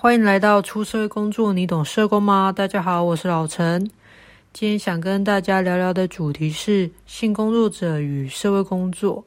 欢迎来到出社会工作，你懂社工吗？大家好，我是老陈。今天想跟大家聊聊的主题是性工作者与社会工作。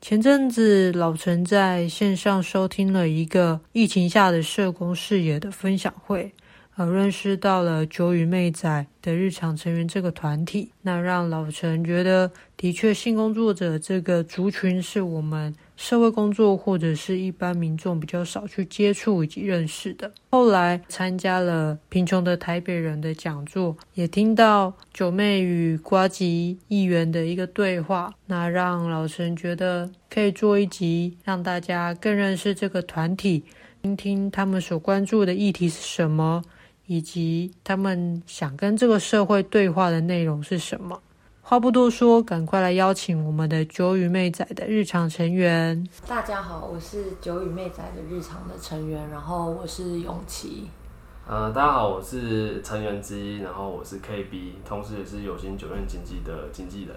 前阵子，老陈在线上收听了一个疫情下的社工视野的分享会。而认识到了酒与妹仔的日常成员这个团体，那让老陈觉得，的确性工作者这个族群是我们社会工作或者是一般民众比较少去接触以及认识的。后来参加了贫穷的台北人的讲座，也听到九妹与瓜吉议员的一个对话，那让老陈觉得可以做一集，让大家更认识这个团体，听听他们所关注的议题是什么。以及他们想跟这个社会对话的内容是什么？话不多说，赶快来邀请我们的九羽妹仔的日常成员。大家好，我是九羽妹仔的日常的成员，然后我是永琪。呃，大家好，我是成员之一，然后我是 KB，同时也是有心酒店经济的经纪人。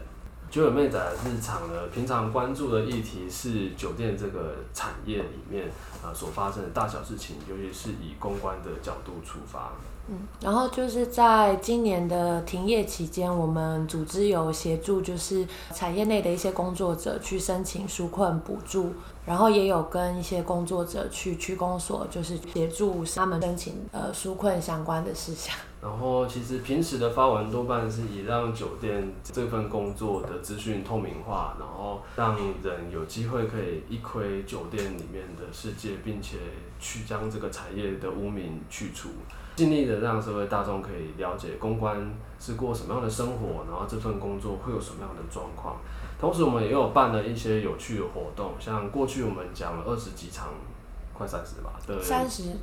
九尾妹仔的日常呢，平常关注的议题是酒店这个产业里面。啊，所发生的大小事情，尤其是以公关的角度出发。嗯，然后就是在今年的停业期间，我们组织有协助，就是产业内的一些工作者去申请纾困补助，然后也有跟一些工作者去区公所，就是协助他们申请呃纾困相关的事项。然后，其实平时的发文多半是以让酒店这份工作的资讯透明化，然后让人有机会可以一窥酒店里面的世界，并且去将这个产业的污名去除，尽力的让社会大众可以了解公关是过什么样的生活，然后这份工作会有什么样的状况。同时，我们也有办了一些有趣的活动，像过去我们讲了二十几场。快三十吧的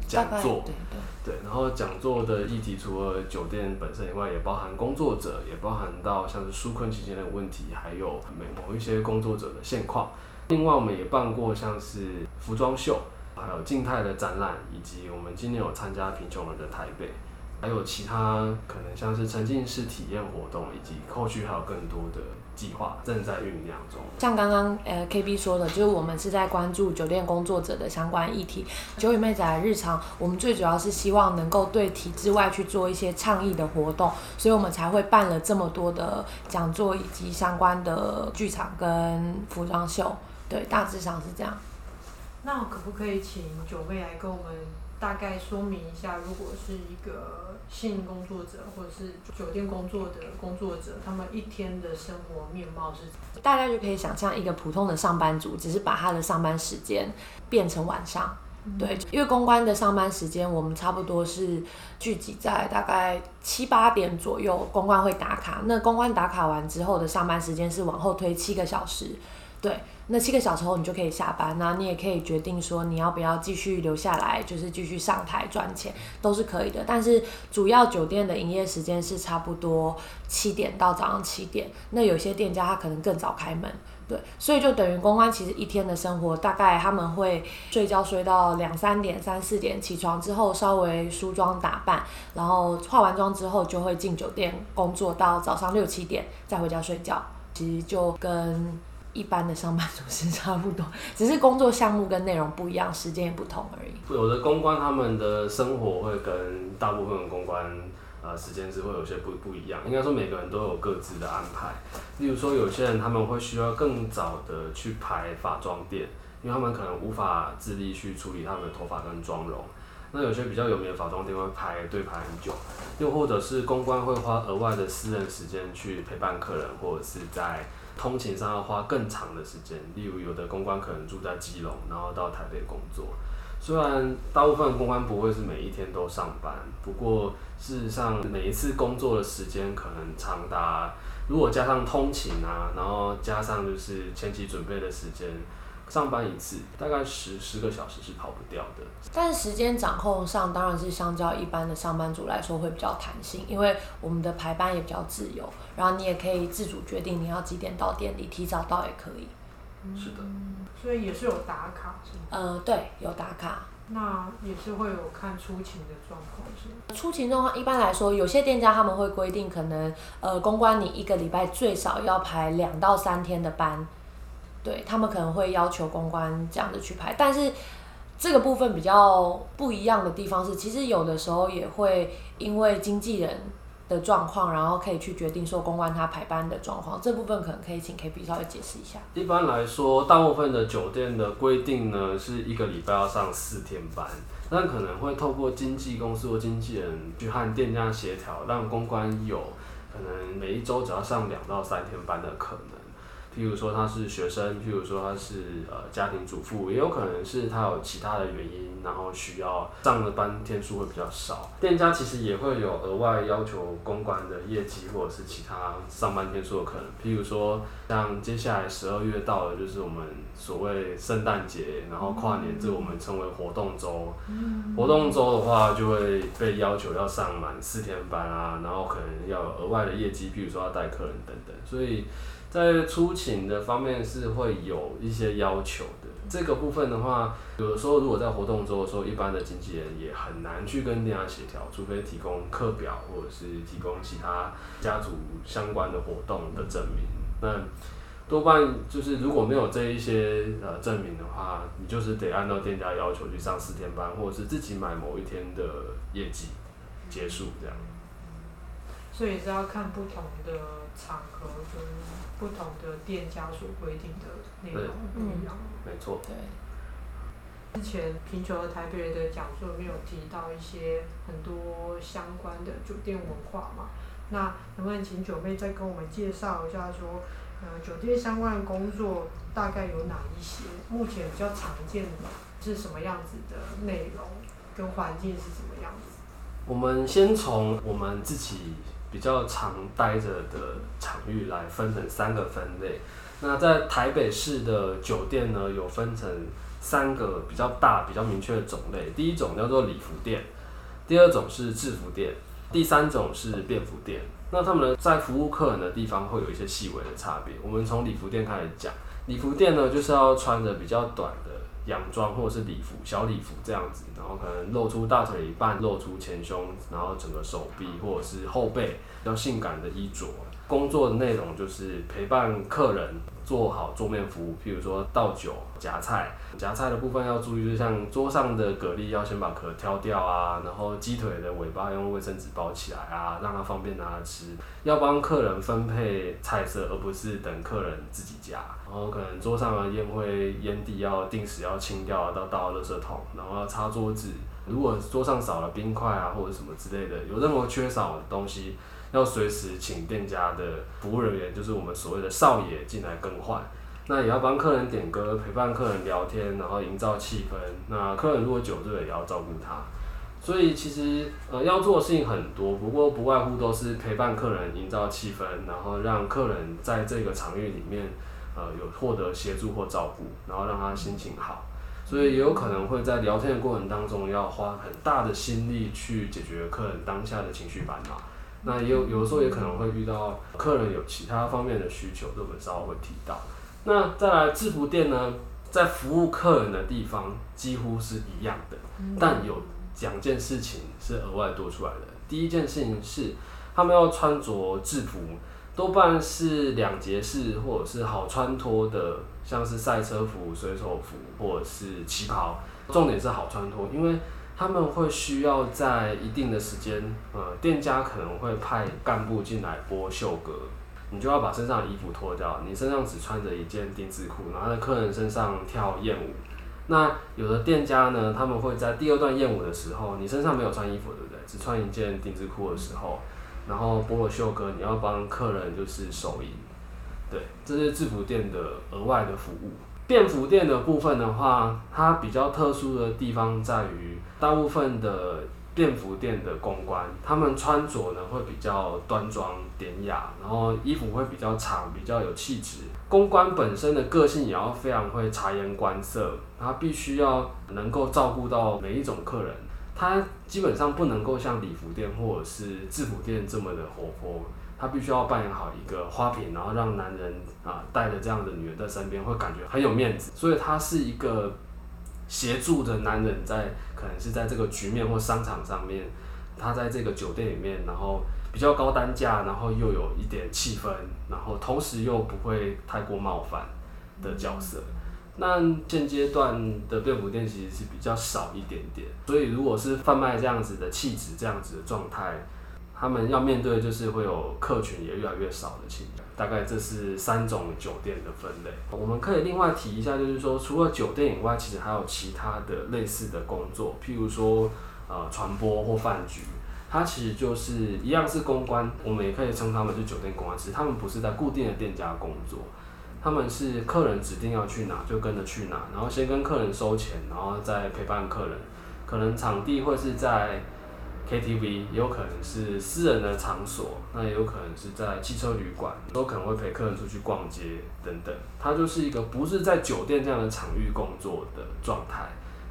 讲座，对对对，然后讲座的议题除了酒店本身以外，也包含工作者，也包含到像是纾困期间的问题，还有某一些工作者的现况。另外，我们也办过像是服装秀，还有静态的展览，以及我们今年有参加贫穷人的台北。还有其他可能像是沉浸式体验活动，以及后续还有更多的计划正在酝酿中。像刚刚呃 KB 说的，就是我们是在关注酒店工作者的相关议题。酒与妹仔的日常，我们最主要是希望能够对体制外去做一些倡议的活动，所以我们才会办了这么多的讲座以及相关的剧场跟服装秀。对，大致上是这样。那可不可以请九妹来跟我们大概说明一下，如果是一个。性工作者或者是酒店工作的工作者，他们一天的生活面貌是怎？大家就可以想象一个普通的上班族，只是把他的上班时间变成晚上。嗯、对，因为公关的上班时间，我们差不多是聚集在大概七八点左右，公关会打卡。那公关打卡完之后的上班时间是往后推七个小时。对，那七个小时后你就可以下班，那你也可以决定说你要不要继续留下来，就是继续上台赚钱，都是可以的。但是主要酒店的营业时间是差不多七点到早上七点，那有些店家他可能更早开门，对，所以就等于公关其实一天的生活大概他们会睡觉睡到两三点、三四点，起床之后稍微梳妆打扮，然后化完妆之后就会进酒店工作到早上六七点再回家睡觉，其实就跟。一般的上班族是差不多，只是工作项目跟内容不一样，时间也不同而已。有的公关他们的生活会跟大部分的公关呃时间是会有些不不一样。应该说每个人都有各自的安排。例如说有些人他们会需要更早的去排发妆店，因为他们可能无法自力去处理他们的头发跟妆容。那有些比较有名的发妆店会排队排很久，又或者是公关会花额外的私人时间去陪伴客人，或者是在。通勤上要花更长的时间，例如有的公关可能住在基隆，然后到台北工作。虽然大部分公关不会是每一天都上班，不过事实上每一次工作的时间可能长达，如果加上通勤啊，然后加上就是前期准备的时间。上班一次大概十十个小时是跑不掉的，但是时间掌控上当然是相较一般的上班族来说会比较弹性，因为我们的排班也比较自由，然后你也可以自主决定你要几点到店里，提早到也可以。是的，所以也是有打卡是吗？呃，对，有打卡。那也是会有看出勤的状况是吗？出勤状况一般来说，有些店家他们会规定，可能呃公关你一个礼拜最少要排两到三天的班。对，他们可能会要求公关这样的去排，但是这个部分比较不一样的地方是，其实有的时候也会因为经纪人的状况，然后可以去决定说公关他排班的状况。这部分可能可以请 KB 稍微解释一下。一般来说，大部分的酒店的规定呢，是一个礼拜要上四天班，但可能会透过经纪公司或经纪人去和店家协调，让公关有可能每一周只要上两到三天班的可能。譬如说他是学生，譬如说他是呃家庭主妇，也有可能是他有其他的原因，然后需要上的班天数会比较少。店家其实也会有额外要求公关的业绩或者是其他上班天数的可能。譬如说像接下来十二月到了，就是我们所谓圣诞节，然后跨年，这我们称为活动周。活动周的话，就会被要求要上满四天班啊，然后可能要有额外的业绩，比如说要带客人等等，所以。在出勤的方面是会有一些要求的，这个部分的话，有的时候如果在活动周的时候，一般的经纪人也很难去跟店家协调，除非提供课表或者是提供其他家族相关的活动的证明。那多半就是如果没有这一些呃证明的话，你就是得按照店家要求去上四天班，或者是自己买某一天的业绩结束这样。所以是要看不同的场合跟不同的店家所规定的内容不一样。没错。对。之前贫穷的台北人的讲座里面有提到一些很多相关的酒店文化嘛？那能不能请九妹再跟我们介绍一下，说呃酒店相关的工作大概有哪一些？目前比较常见的是什么样子的内容，跟环境是什么样子？我们先从我们自己。比较常待着的场域来分成三个分类。那在台北市的酒店呢，有分成三个比较大、比较明确的种类。第一种叫做礼服店，第二种是制服店，第三种是便服店。那他们呢，在服务客人的地方会有一些细微的差别。我们从礼服店开始讲，礼服店呢，就是要穿着比较短的。洋装或者是礼服、小礼服这样子，然后可能露出大腿一半，露出前胸，然后整个手臂或者是后背，比较性感的衣着。工作的内容就是陪伴客人做好桌面服务，譬如说倒酒、夹菜。夹菜的部分要注意，就像桌上的蛤蜊要先把壳挑掉啊，然后鸡腿的尾巴用卫生纸包起来啊，让它方便拿来吃。要帮客人分配菜色，而不是等客人自己夹。然后可能桌上的烟灰、烟蒂要定时要清掉，到倒垃圾桶，然后要擦桌子。如果桌上少了冰块啊或者什么之类的，有任何缺少的东西，要随时请店家的服务人员，就是我们所谓的少爷进来更换。那也要帮客人点歌，陪伴客人聊天，然后营造气氛。那客人如果酒醉，也要照顾他。所以其实呃要做的事情很多，不过不外乎都是陪伴客人，营造气氛，然后让客人在这个场域里面呃有获得协助或照顾，然后让他心情好。所以也有可能会在聊天的过程当中，要花很大的心力去解决客人当下的情绪烦恼。那也有有的时候也可能会遇到客人有其他方面的需求，这我们稍后会提到。那再来制服店呢，在服务客人的地方几乎是一样的，但有两件事情是额外多出来的。第一件事情是，他们要穿着制服，多半是两节式或者是好穿脱的，像是赛车服、水手服或者是旗袍。重点是好穿脱，因为他们会需要在一定的时间，呃，店家可能会派干部进来拨袖格，你就要把身上的衣服脱掉，你身上只穿着一件丁字裤，然后在客人身上跳艳舞。那有的店家呢，他们会在第二段艳舞的时候，你身上没有穿衣服，对不对？只穿一件丁字裤的时候，然后拨了袖格，你要帮客人就是手淫，对，这是制服店的额外的服务。便服店的部分的话，它比较特殊的地方在于，大部分的便服店的公关，他们穿着呢会比较端庄典雅，然后衣服会比较长，比较有气质。公关本身的个性也要非常会察言观色，他必须要能够照顾到每一种客人，他基本上不能够像礼服店或者是制服店这么的活泼。他必须要扮演好一个花瓶，然后让男人啊带着这样的女人在身边，会感觉很有面子。所以他是一个协助的男人在，在可能是在这个局面或商场上面，他在这个酒店里面，然后比较高单价，然后又有一点气氛，然后同时又不会太过冒犯的角色。那现阶段的便服店其实是比较少一点点，所以如果是贩卖这样子的气质、这样子的状态，他们要面对的就是会有客群也越来越少的情况。大概这是三种酒店的分类。我们可以另外提一下，就是说除了酒店以外，其实还有其他的类似的工作，譬如说呃传播或饭局，它其实就是一样是公关，我们也可以称他们是酒店公关师，他们不是在固定的店家工作，他们是客人指定要去哪就跟着去哪，然后先跟客人收钱，然后再陪伴客人，可能场地会是在。KTV 也有可能是私人的场所，那也有可能是在汽车旅馆，都可能会陪客人出去逛街等等。它就是一个不是在酒店这样的场域工作的状态，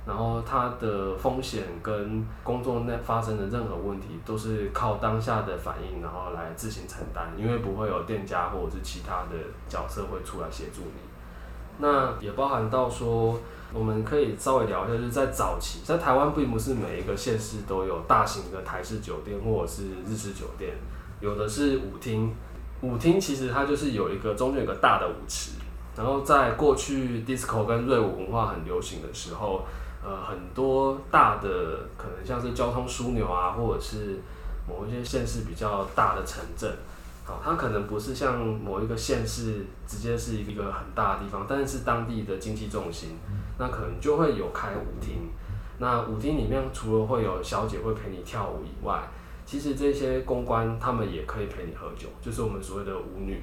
然后它的风险跟工作内发生的任何问题，都是靠当下的反应，然后来自行承担，因为不会有店家或者是其他的角色会出来协助你。那也包含到说。我们可以稍微聊一下，就是在早期，在台湾并不是每一个县市都有大型的台式酒店或者是日式酒店，有的是舞厅。舞厅其实它就是有一个中间有个大的舞池，然后在过去 disco 跟瑞舞文化很流行的时候，呃，很多大的可能像是交通枢纽啊，或者是某一些县市比较大的城镇。它可能不是像某一个县市直接是一个很大的地方，但是是当地的经济重心，那可能就会有开舞厅。那舞厅里面除了会有小姐会陪你跳舞以外，其实这些公关他们也可以陪你喝酒，就是我们所谓的舞女。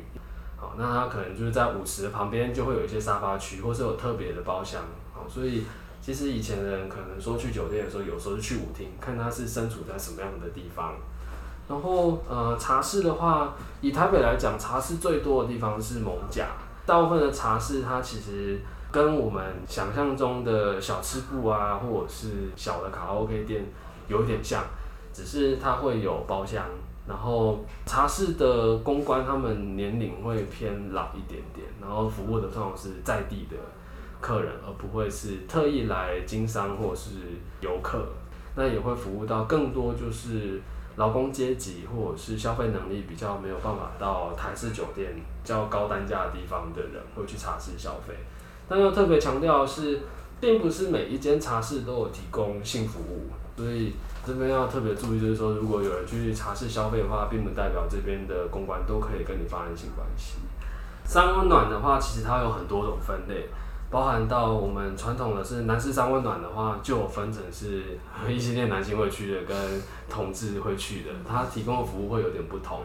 好，那他可能就是在舞池旁边就会有一些沙发区，或是有特别的包厢。好，所以其实以前的人可能说去酒店的时候，有时候就去舞厅，看他是身处在什么样的地方。然后，呃，茶室的话，以台北来讲，茶室最多的地方是艋舺。大部分的茶室，它其实跟我们想象中的小吃部啊，或者是小的卡拉 OK 店有一点像，只是它会有包厢。然后，茶室的公关他们年龄会偏老一点点，然后服务的通常是在地的客人，而不会是特意来经商或者是游客。那也会服务到更多就是。劳工阶级或者是消费能力比较没有办法到台式酒店较高单价的地方的人会去茶室消费，但要特别强调的是，并不是每一间茶室都有提供性服务，所以这边要特别注意，就是说如果有人去茶室消费的话，并不代表这边的公关都可以跟你发生性关系。三温暖的话，其实它有很多种分类。包含到我们传统的是男士三温暖的话，就有分成是异性恋男性会去的跟同志会去的，它提供的服务会有点不同，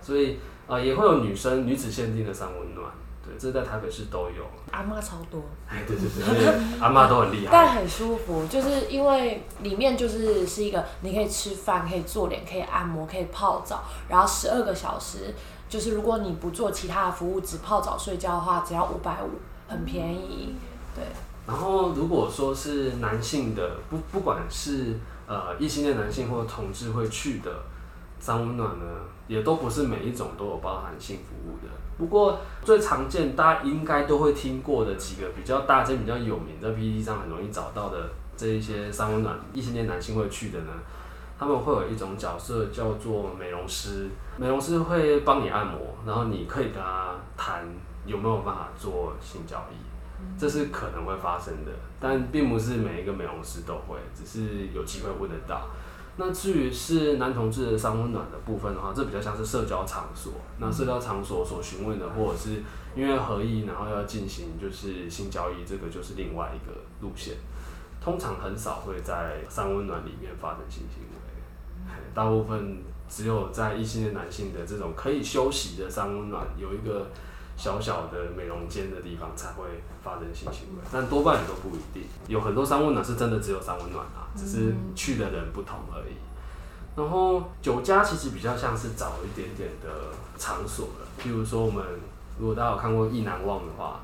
所以呃也会有女生女子限定的三温暖，对，这在台北市都有。阿妈超多，哎对对对，阿妈都很厉害，但很舒服，就是因为里面就是是一个你可以吃饭，可以做脸，可以按摩，可以泡澡，然后十二个小时，就是如果你不做其他的服务，只泡澡睡觉的话，只要五百五。很便宜，对。然后如果说是男性的，不不管是呃异性恋男性或同志会去的三温暖呢，也都不是每一种都有包含性服务的。不过最常见，大家应该都会听过的几个比较大间、比较有名，在 PTT 上很容易找到的这一些三温暖，异性恋男性会去的呢，他们会有一种角色叫做美容师，美容师会帮你按摩，然后你可以跟他谈。有没有办法做性交易？这是可能会发生的，但并不是每一个美容师都会，只是有机会问得到。那至于是男同志的三温暖的部分的话，这比较像是社交场所。那社交场所所询问的，或者是因为合意，然后要进行就是性交易，这个就是另外一个路线。通常很少会在三温暖里面发生性行为，大部分只有在异性恋男性的这种可以休息的三温暖有一个。小小的美容间的地方才会发生性行为，但多半也都不一定。有很多三温暖是真的只有三温暖啊，只是去的人不同而已。然后酒家其实比较像是早一点点的场所了，譬如说我们如果大家有看过《意难忘》的话，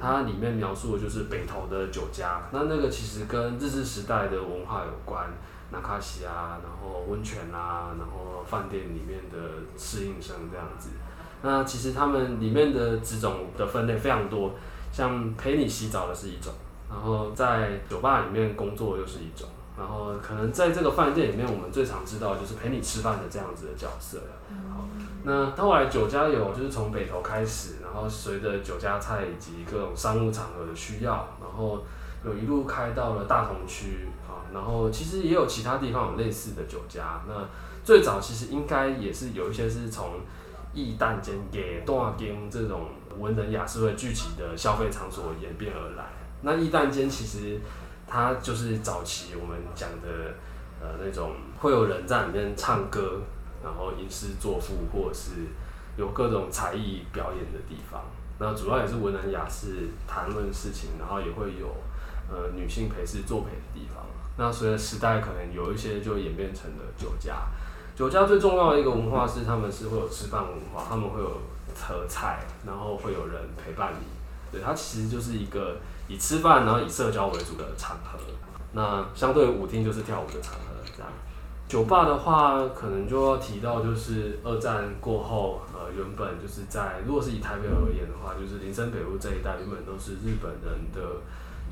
它里面描述的就是北投的酒家，那那个其实跟日治时代的文化有关，那卡西啊，然后温泉啊，然后饭店里面的侍应生这样子。那其实他们里面的几种的分类非常多，像陪你洗澡的是一种，然后在酒吧里面工作又是一种，然后可能在这个饭店里面，我们最常知道的就是陪你吃饭的这样子的角色。好，那后来酒家有就是从北投开始，然然后随着酒家菜以及各种商务场合的需要，然后有一路开到了大同区啊，然后其实也有其他地方有类似的酒家。那最早其实应该也是有一些是从义旦间给大间这种文人雅士会聚集的消费场所演变而来。那义旦间其实它就是早期我们讲的呃那种会有人在里面唱歌，然后吟诗作赋，或者是有各种才艺表演的地方。那主要也是文人雅士谈论事情，然后也会有呃女性陪侍作陪的地方。那随着时代，可能有一些就演变成了酒家。酒家最重要的一个文化是，他们是会有吃饭文化，他们会有合菜，然后会有人陪伴你。对，它其实就是一个以吃饭然后以社交为主的场合。那相对舞厅就是跳舞的场合，这样。酒吧的话，可能就要提到就是二战过后，呃，原本就是在如果是以台北而言的话，就是林森北路这一带原本都是日本人的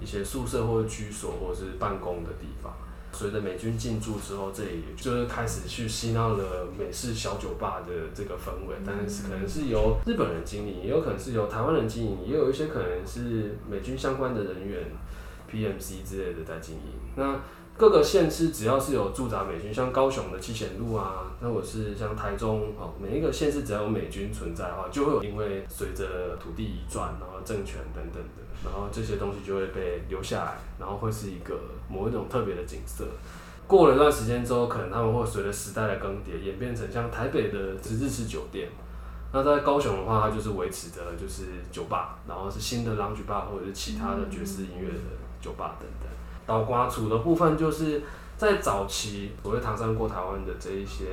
一些宿舍或者居所或者是办公的地方。随着美军进驻之后，这里就是开始去吸纳了美式小酒吧的这个氛围，但是可能是由日本人经营，也有可能是由台湾人经营，也有一些可能是美军相关的人员，PMC 之类的在经营。那各个县市只要是有驻扎美军，像高雄的七贤路啊，那我是像台中哦，每一个县市只要有美军存在的话，就会有因为随着土地移转，然后政权等等的。然后这些东西就会被留下来，然后会是一个某一种特别的景色。过了一段时间之后，可能他们会随着时代的更迭，演变成像台北的日式酒店。那在高雄的话，它就是维持着就是酒吧，然后是新的 lounge bar 或者是其他的爵士音乐的酒吧等等。倒瓜厝的部分，就是在早期所谓唐山过台湾的这一些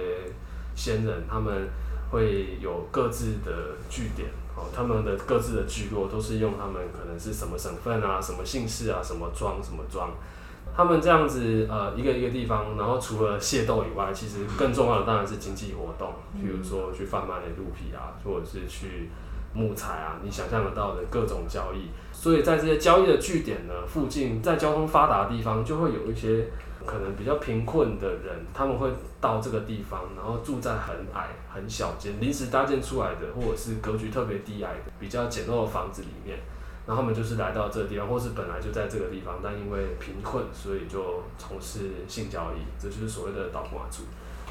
先人，他们会有各自的据点。哦他们的各自的聚落都是用他们可能是什么省份啊、什么姓氏啊、什么庄、什么庄，他们这样子呃一个一个地方，然后除了械斗以外，其实更重要的当然是经济活动，比如说去贩卖鹿皮啊，或者是去木材啊，你想象得到的各种交易。所以在这些交易的据点呢附近，在交通发达的地方，就会有一些。可能比较贫困的人，他们会到这个地方，然后住在很矮、很小间、临时搭建出来的，或者是格局特别低矮的、比较简陋的房子里面。然后他们就是来到这个地方，或是本来就在这个地方，但因为贫困，所以就从事性交易，这就是所谓的倒挂族。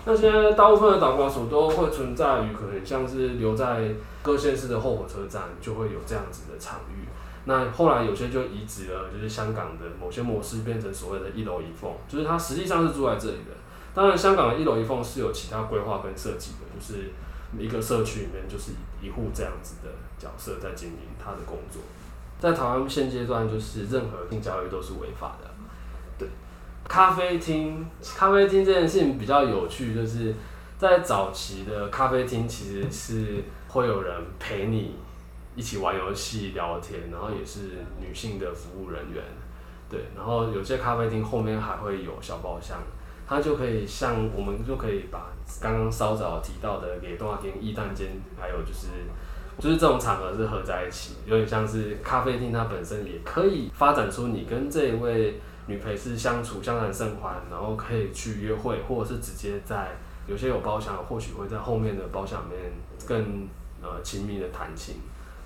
那现在大部分的导管所都会存在于可能像是留在各县市的后火车站，就会有这样子的场域。那后来有些就移植了，就是香港的某些模式变成所谓的一楼一凤，就是他实际上是住在这里的。当然，香港的一楼一凤是有其他规划跟设计的，就是一个社区里面就是一户这样子的角色在经营他的工作。在台湾现阶段，就是任何性交易都是违法的。咖啡厅，咖啡厅这件事情比较有趣，就是在早期的咖啡厅其实是会有人陪你。一起玩游戏、聊天，然后也是女性的服务人员，对，然后有些咖啡厅后面还会有小包厢，它就可以像我们就可以把刚刚稍早提到的给多少间、义旦间，还有就是就是这种场合是合在一起，有点像是咖啡厅它本身也可以发展出你跟这一位女陪是相处相谈甚欢，然后可以去约会，或者是直接在有些有包厢，或许会在后面的包厢里面更呃亲密的谈情。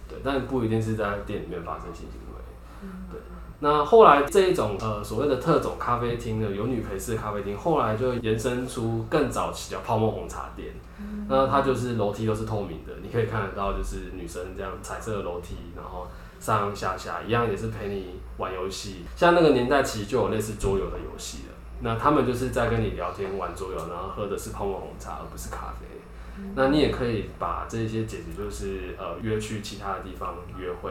对，但不一定是在店里面发生性行为。对，那后来这一种呃所谓的特种咖啡厅呢，有女陪侍咖啡厅，后来就延伸出更早期的泡沫红茶店。那它就是楼梯都是透明的，你可以看得到，就是女生这样彩色的楼梯，然后上上下下一样也是陪你玩游戏。像那个年代其实就有类似桌游的游戏了。那他们就是在跟你聊天玩桌游，然后喝的是泡沫红茶，而不是咖啡。那你也可以把这些解决，就是呃约去其他的地方约会，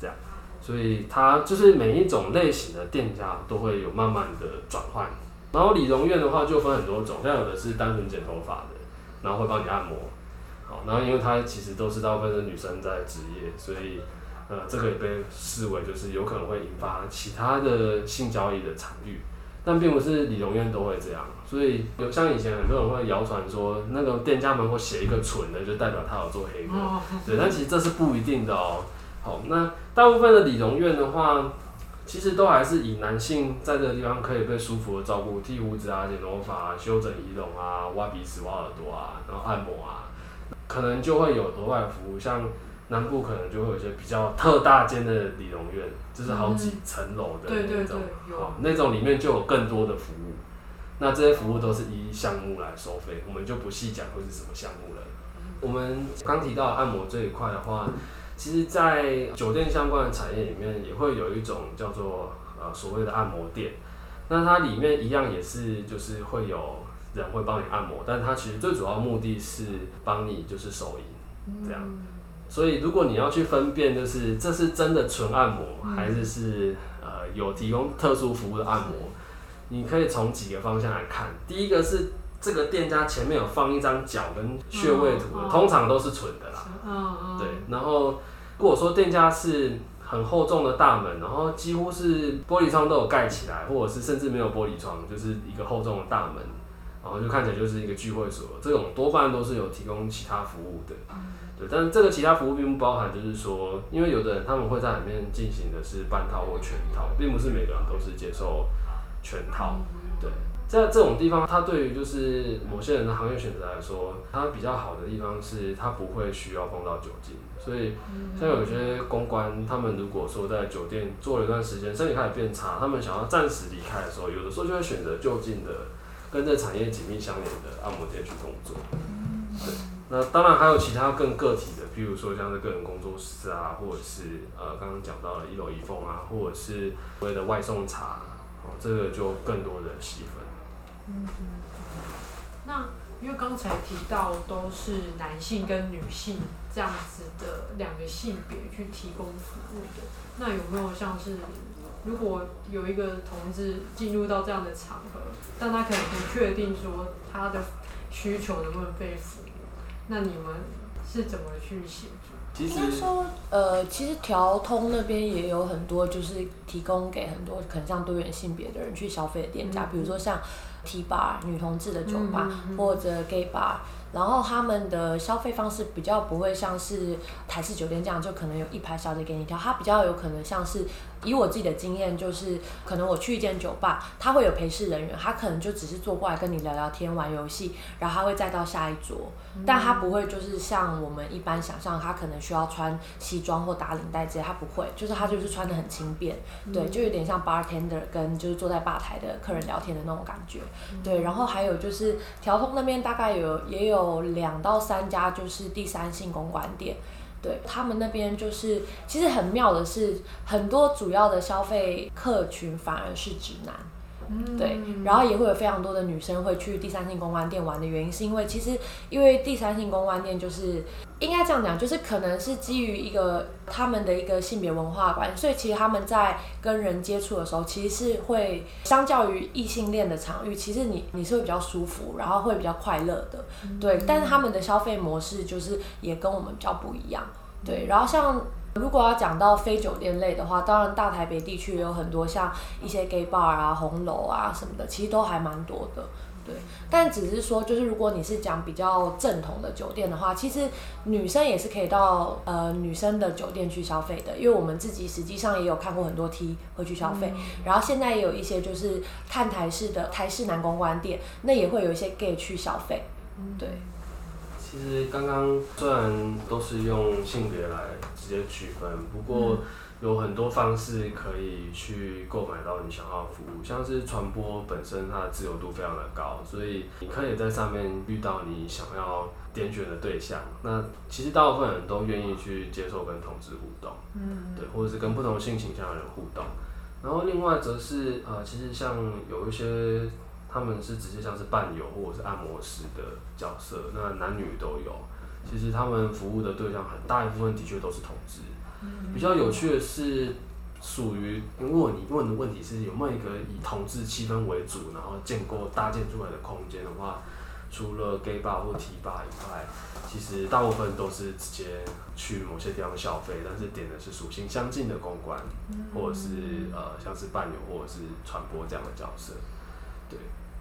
这样，所以它就是每一种类型的店家都会有慢慢的转换。然后理容院的话就分很多种，像有的是单纯剪头发的，然后会帮你按摩，好，然后因为它其实都是大部分是女生在职业，所以呃这个也被视为就是有可能会引发其他的性交易的场域。但并不是理容院都会这样，所以有像以前很多人会谣传说，那个店家门口写一个蠢的，就代表他有做黑的，对，但其实这是不一定的哦。好，那大部分的理容院的话，其实都还是以男性在这个地方可以被舒服的照顾，剃胡子啊、剪头发啊、修整仪容啊、挖鼻子、挖耳朵啊，然后按摩啊，可能就会有额外服务，像南部可能就会有一些比较特大间的理容院，就是好几层楼的那种，好，那种里面就有更多的服务。那这些服务都是依项目来收费，我们就不细讲会是什么项目了。我们刚提到按摩这一块的话，其实，在酒店相关的产业里面，也会有一种叫做呃所谓的按摩店。那它里面一样也是，就是会有人会帮你按摩，但它其实最主要目的是帮你就是手淫这样。所以如果你要去分辨，就是这是真的纯按摩，还是是呃有提供特殊服务的按摩，你可以从几个方向来看。第一个是这个店家前面有放一张脚跟穴位图的，通常都是纯的啦。嗯，对。然后如果说店家是很厚重的大门，然后几乎是玻璃窗都有盖起来，或者是甚至没有玻璃窗，就是一个厚重的大门，然后就看起来就是一个聚会所，这种多半都是有提供其他服务的。对，但是这个其他服务并不包含，就是说，因为有的人他们会在里面进行的是半套或全套，并不是每个人都是接受全套。对，在这种地方，它对于就是某些人的行业选择来说，它比较好的地方是它不会需要碰到酒精。所以，像有些公关，他们如果说在酒店做了一段时间，身体开始变差，他们想要暂时离开的时候，有的时候就会选择就近的跟这产业紧密相连的按摩店去工作。对。那当然还有其他更个体的，比如说像是个人工作室啊，或者是呃刚刚讲到的一楼一凤啊，或者是所谓的外送茶，哦，这个就更多的细分。嗯嗯。那因为刚才提到都是男性跟女性这样子的两个性别去提供服务的，那有没有像是如果有一个同志进入到这样的场合，但他可能不确定说他的需求能不能被服？那你们是怎么去协助？其实说，呃，其实调通那边也有很多，就是提供给很多可能像多元性别的人去消费的店家，嗯、比如说像 T bar 女同志的酒吧，嗯嗯、或者 gay bar。然后他们的消费方式比较不会像是台式酒店这样，就可能有一排小姐给你挑，它比较有可能像是以我自己的经验，就是可能我去一间酒吧，他会有陪侍人员，他可能就只是坐过来跟你聊聊天、玩游戏，然后他会再到下一桌，但他不会就是像我们一般想象，他可能需要穿西装或打领带这些，他不会，就是他就是穿的很轻便，对，就有点像 bartender 跟就是坐在吧台的客人聊天的那种感觉，对，然后还有就是调通那边大概有也有。有两到三家就是第三性公关店，对，他们那边就是其实很妙的是，很多主要的消费客群反而是直男。对，然后也会有非常多的女生会去第三性公关店玩的原因，是因为其实因为第三性公关店就是应该这样讲，就是可能是基于一个他们的一个性别文化关系，所以其实他们在跟人接触的时候，其实是会相较于异性恋的场域，其实你你是会比较舒服，然后会比较快乐的，对。但是他们的消费模式就是也跟我们比较不一样，对。然后像。如果要讲到非酒店类的话，当然大台北地区也有很多像一些 gay bar 啊、红楼啊什么的，其实都还蛮多的，对。但只是说，就是如果你是讲比较正统的酒店的话，其实女生也是可以到呃女生的酒店去消费的，因为我们自己实际上也有看过很多 T 会去消费，嗯、然后现在也有一些就是看台式的台式男公关店，那也会有一些 gay 去消费，对。其实刚刚虽然都是用性别来直接区分，不过有很多方式可以去购买到你想要的服务，像是传播本身它的自由度非常的高，所以你可以在上面遇到你想要点选的对象。那其实大部分人都愿意去接受跟同志互动，嗯，对，或者是跟不同性倾向的人互动。然后另外则是呃，其实像有一些。他们是直接像是伴游或者是按摩师的角色，那男女都有。其实他们服务的对象很大一部分的确都是同志。比较有趣的是，属于如果你问的问题是有没有一个以同志气氛为主，然后建构搭建出来的空间的话，除了 gay bar 或 T bar 以外，其实大部分都是直接去某些地方消费，但是点的是属性相近的公关，或者是呃像是伴游或者是传播这样的角色，对。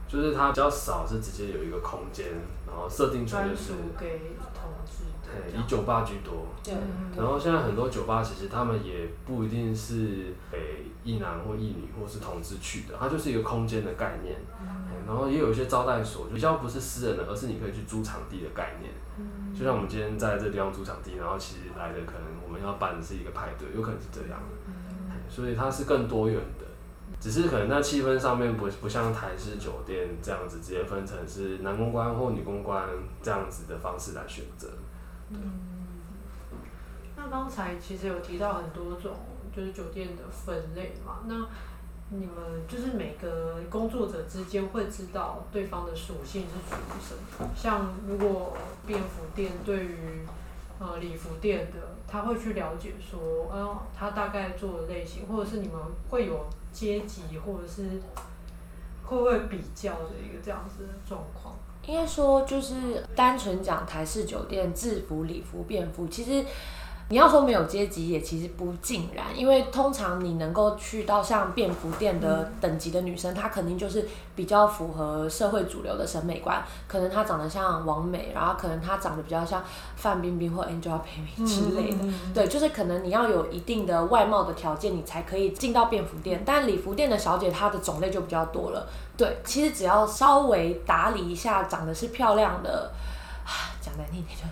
就是它比较少是直接有一个空间，然后设定成就是给同志，对，以酒吧居多。对。然后现在很多酒吧其实他们也不一定是给一男或一女或是同志去的，它就是一个空间的概念。嗯。然后也有一些招待所，比较不是私人的，而是你可以去租场地的概念。嗯。就像我们今天在这个地方租场地，然后其实来的可能我们要办的是一个派对，有可能是这样。嗯。所以它是更多元的。只是可能在气氛上面不不像台式酒店这样子直接分成是男公关或女公关这样子的方式来选择。嗯，那刚才其实有提到很多种就是酒店的分类嘛，那你们就是每个工作者之间会知道对方的属性是属于什么？像如果便服店对于呃礼服店的，他会去了解说，呃，他大概做的类型，或者是你们会有。阶级或者是会不会比较的一个这样子的状况？应该说就是单纯讲台式酒店制服、礼服、便服，其实。你要说没有阶级也其实不尽然，因为通常你能够去到像便服店的等级的女生，她肯定就是比较符合社会主流的审美观，可能她长得像王美，然后可能她长得比较像范冰冰或 Angelababy 之类的，对，就是可能你要有一定的外貌的条件，你才可以进到便服店。但礼服店的小姐她的种类就比较多了，对，其实只要稍微打理一下，长得是漂亮的，讲难听点就。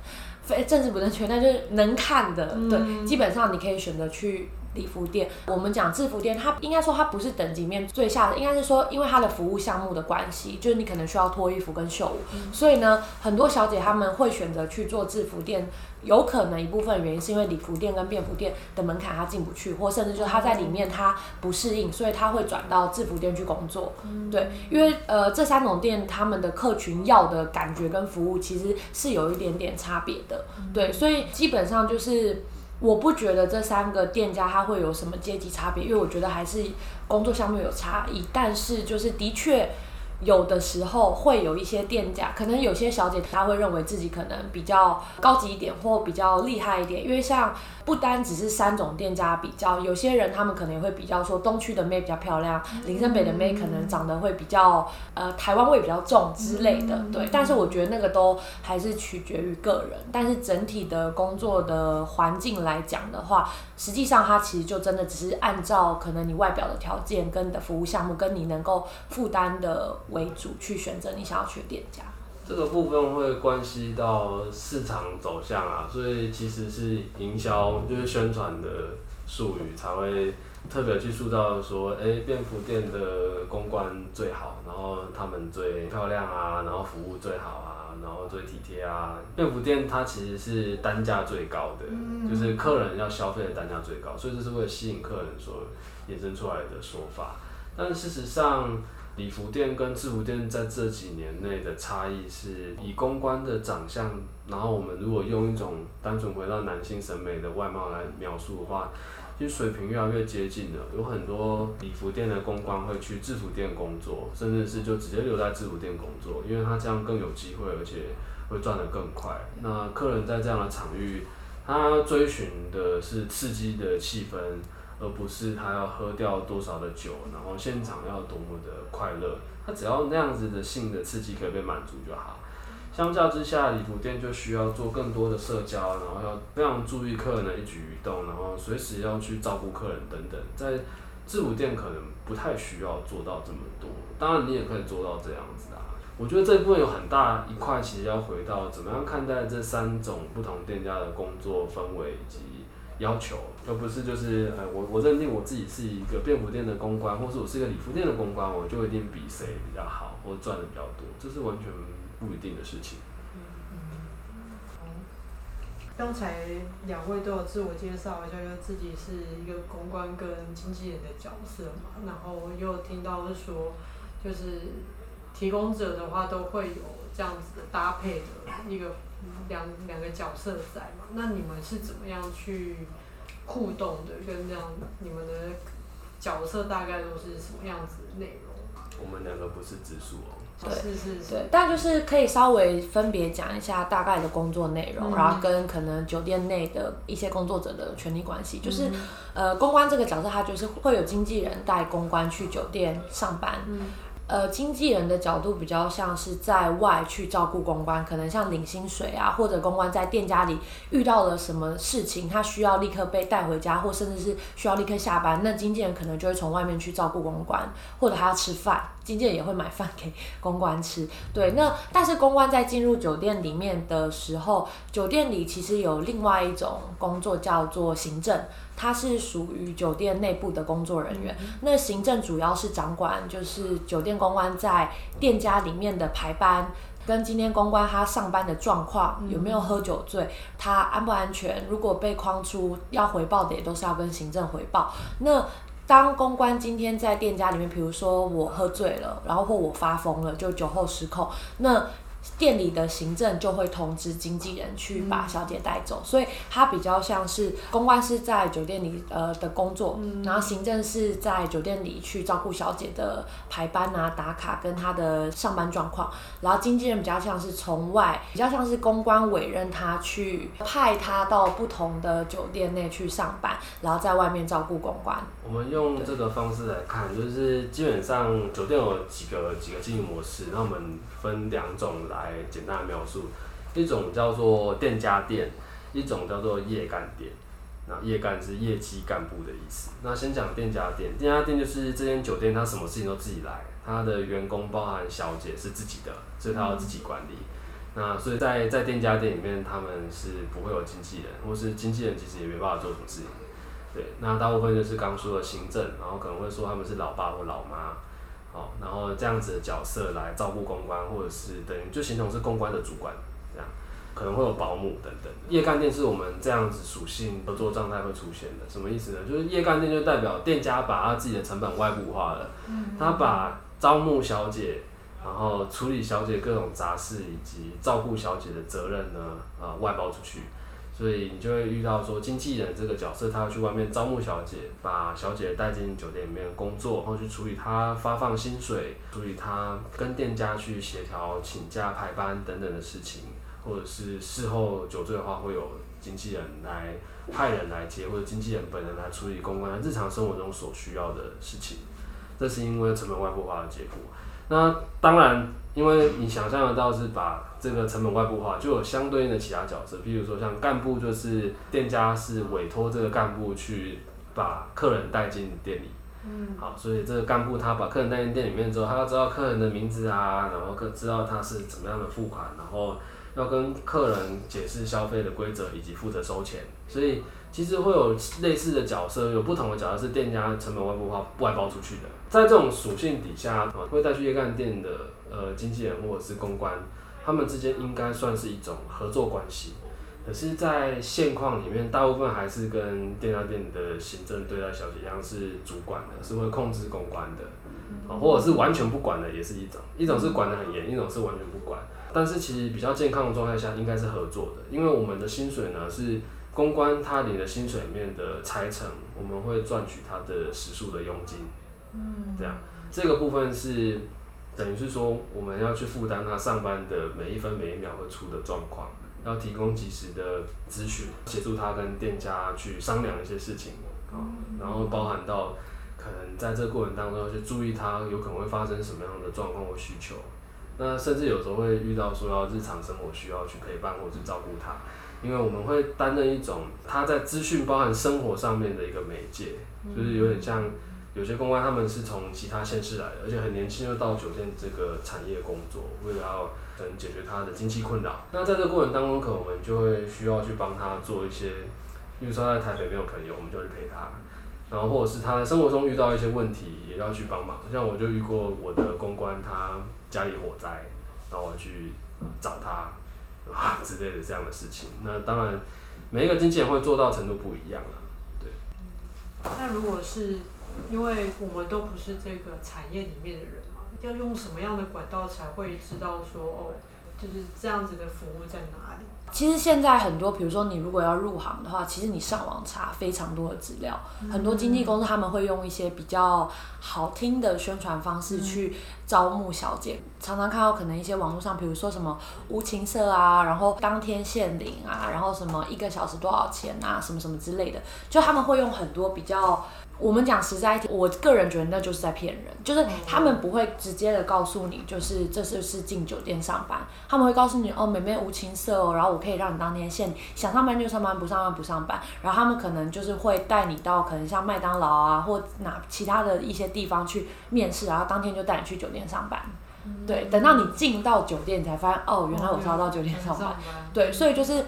非政治不正确，但就是能看的，嗯、对，基本上你可以选择去礼服店。我们讲制服店，它应该说它不是等级面最下的，应该是说因为它的服务项目的关系，就是你可能需要脱衣服跟秀舞，嗯、所以呢，很多小姐她们会选择去做制服店。有可能一部分原因是因为礼服店跟便服店的门槛他进不去，或甚至就是他在里面他不适应，所以他会转到制服店去工作。嗯、对，因为呃这三种店他们的客群要的感觉跟服务其实是有一点点差别的。嗯、对，所以基本上就是我不觉得这三个店家他会有什么阶级差别，因为我觉得还是工作项目有差异，但是就是的确。有的时候会有一些店家，可能有些小姐她会认为自己可能比较高级一点或比较厉害一点，因为像不单只是三种店家比较，有些人他们可能也会比较说东区的妹比较漂亮，林森北的妹可能长得会比较呃台湾味比较重之类的，对。但是我觉得那个都还是取决于个人，但是整体的工作的环境来讲的话，实际上它其实就真的只是按照可能你外表的条件跟你的服务项目跟你能够负担的。为主去选择你想要去的店家，这个部分会关系到市场走向啊，所以其实是营销就是宣传的术语才会特别去塑造说，哎、便服店的公关最好，然后他们最漂亮啊，然后服务最好啊，然后最体贴啊。便服店它其实是单价最高的，就是客人要消费的单价最高，所以这是为了吸引客人所衍生出来的说法。但事实上，礼服店跟制服店在这几年内的差异是，以公关的长相，然后我们如果用一种单纯回到男性审美的外貌来描述的话，其实水平越来越接近了。有很多礼服店的公关会去制服店工作，甚至是就直接留在制服店工作，因为他这样更有机会，而且会赚得更快。那客人在这样的场域，他追寻的是刺激的气氛。而不是他要喝掉多少的酒，然后现场要多么的快乐，他只要那样子的性的刺激可以被满足就好。相较之下，礼服店就需要做更多的社交，然后要非常注意客人的一举一动，然后随时要去照顾客人等等。在制服店可能不太需要做到这么多，当然你也可以做到这样子啊。我觉得这部分有很大一块，其实要回到怎么样看待这三种不同店家的工作氛围以及要求。而不是就是呃，我我认定我自己是一个便服店的公关，或是我是一个礼服店的公关，我就一定比谁比较好，或赚的比较多，这是完全不一定的事情。嗯刚才两位都有自我介绍一下，就自己是一个公关跟经纪人的角色嘛，然后又听到是说，就是提供者的话都会有这样子的搭配的一个两两个角色在嘛，那你们是怎么样去？互动的跟这样，你们的角色大概都是什么样子的内容？我们两个不是直属哦。对，是是是。对，但就是可以稍微分别讲一下大概的工作内容，嗯、然后跟可能酒店内的一些工作者的权利关系。就是，嗯、呃，公关这个角色，他就是会有经纪人带公关去酒店上班。嗯呃，经纪人的角度比较像是在外去照顾公关，可能像领薪水啊，或者公关在店家里遇到了什么事情，他需要立刻被带回家，或甚至是需要立刻下班，那经纪人可能就会从外面去照顾公关，或者还要吃饭，经纪人也会买饭给公关吃。对，那但是公关在进入酒店里面的时候，酒店里其实有另外一种工作叫做行政。他是属于酒店内部的工作人员，那行政主要是掌管就是酒店公关在店家里面的排班，跟今天公关他上班的状况，有没有喝酒醉，他安不安全，如果被框出要回报的也都是要跟行政回报。那当公关今天在店家里面，比如说我喝醉了，然后或我发疯了，就酒后失控，那。店里的行政就会通知经纪人去把小姐带走，嗯、所以他比较像是公关是在酒店里呃的工作，嗯、然后行政是在酒店里去照顾小姐的排班啊、打卡跟她的上班状况，然后经纪人比较像是从外，比较像是公关委任他去派他到不同的酒店内去上班，然后在外面照顾公关。我们用这个方式来看，就是基本上酒店有几个几个经营模式，那我们分两种来简单的描述，一种叫做店家店，一种叫做业干店。那业干是业绩干部的意思。那先讲店家店，店家店就是这间酒店，他什么事情都自己来，他的员工包含小姐是自己的，所以他要自己管理。那所以在在店家店里面，他们是不会有经纪人，或是经纪人其实也没办法做什么事情。对，那大部分就是刚说的行政，然后可能会说他们是老爸或老妈，好，然后这样子的角色来照顾公关，或者是等于就形同是公关的主管这样，可能会有保姆等等。夜干店是我们这样子属性合作状态会出现的，什么意思呢？就是夜干店就代表店家把他自己的成本外部化了，他把招募小姐，然后处理小姐各种杂事以及照顾小姐的责任呢，啊，外包出去。所以你就会遇到说，经纪人这个角色，他要去外面招募小姐，把小姐带进酒店里面工作，然后去处理他发放薪水，处理他跟店家去协调请假排班等等的事情，或者是事后酒醉的话，会有经纪人来派人来接，或者经纪人本人来处理公关日常生活中所需要的事情。这是因为成本外部化的结果。那当然。因为你想象得到是把这个成本外部化，就有相对应的其他角色，比如说像干部，就是店家是委托这个干部去把客人带进店里。嗯，好，所以这个干部他把客人带进店里面之后，他要知道客人的名字啊，然后知道他是怎么样的付款，然后要跟客人解释消费的规则以及负责收钱。所以其实会有类似的角色，有不同的角色是店家成本外部化外包出去的。在这种属性底下，会带去夜干店的。呃，经纪人或者是公关，他们之间应该算是一种合作关系。可是，在现况里面，大部分还是跟店家店的行政对待小姐一样，是主管的，是会控制公关的，啊，或者是完全不管的，也是一种。一种是管得很严，一种是完全不管。但是，其实比较健康的状态下，应该是合作的，因为我们的薪水呢是公关他领的薪水里面的拆成，我们会赚取他的时数的佣金。嗯，这样这个部分是。等于是说，我们要去负担他上班的每一分每一秒会出的状况，要提供及时的咨询，协助他跟店家去商量一些事情啊，然后包含到可能在这过程当中要去注意他有可能会发生什么样的状况或需求，那甚至有时候会遇到说要日常生活需要去陪伴或是照顾他，因为我们会担任一种他在资讯包含生活上面的一个媒介，就是有点像。有些公关他们是从其他县市来的，而且很年轻就到酒店这个产业工作，为了要能解决他的经济困扰。那在这个过程当中，可能我们就会需要去帮他做一些，比如说他在台北没有朋友，我们就去陪他，然后或者是他在生活中遇到一些问题，也要去帮忙。像我就遇过我的公关，他家里火灾，然后我去找他啊之类的这样的事情。那当然，每一个经纪人会做到程度不一样啊。对。那如果是。因为我们都不是这个产业里面的人嘛，要用什么样的管道才会知道说哦，就是这样子的服务在哪里？其实现在很多，比如说你如果要入行的话，其实你上网查非常多的资料，嗯、很多经纪公司他们会用一些比较好听的宣传方式去招募小姐，常常看到可能一些网络上，比如说什么无情色啊，然后当天限领啊，然后什么一个小时多少钱啊，什么什么之类的，就他们会用很多比较。我们讲实在一点，我个人觉得那就是在骗人，就是他们不会直接的告诉你，就是这是是进酒店上班，他们会告诉你哦，妹妹无情色哦，然后我可以让你当天现想上班就上班，不上班不上班，然后他们可能就是会带你到可能像麦当劳啊或哪其他的一些地方去面试，然后当天就带你去酒店上班，对，等到你进到酒店你才发现哦，原来我是要到酒店上班，对，所以就是。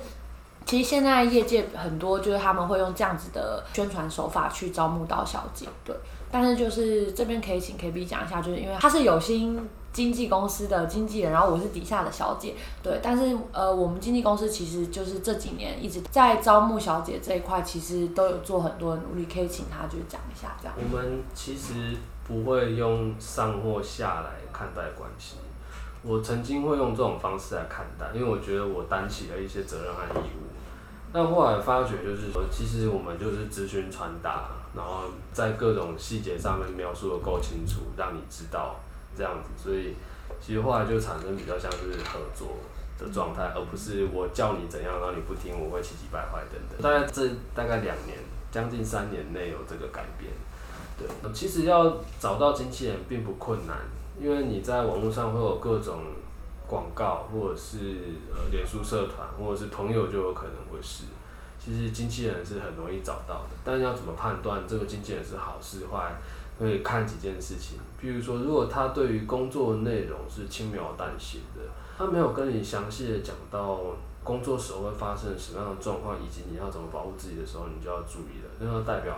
其实现在业界很多就是他们会用这样子的宣传手法去招募到小姐，对。但是就是这边可以请 KB 讲一下，就是因为他是有心经纪公司的经纪人，然后我是底下的小姐，对。但是呃，我们经纪公司其实就是这几年一直在招募小姐这一块，其实都有做很多的努力，可以请他就讲一下这样。我们其实不会用上或下来看待关系，我曾经会用这种方式来看待，因为我觉得我担起了一些责任和义务。但后来发觉，就是说，其实我们就是咨询传达，然后在各种细节上面描述得够清楚，让你知道这样子。所以，其实后来就产生比较像是合作的状态，而不是我叫你怎样，然后你不听，我会气急败坏等等。大概这大概两年，将近三年内有这个改变。对，其实要找到经纪人并不困难，因为你在网络上会有各种。广告，或者是呃，脸书社团，或者是朋友，就有可能会是。其实经纪人是很容易找到的，但要怎么判断这个经纪人是好是坏，可以看几件事情。比如说，如果他对于工作内容是轻描淡写的，他没有跟你详细的讲到工作时候会发生什么样的状况，以及你要怎么保护自己的时候，你就要注意了。那就代表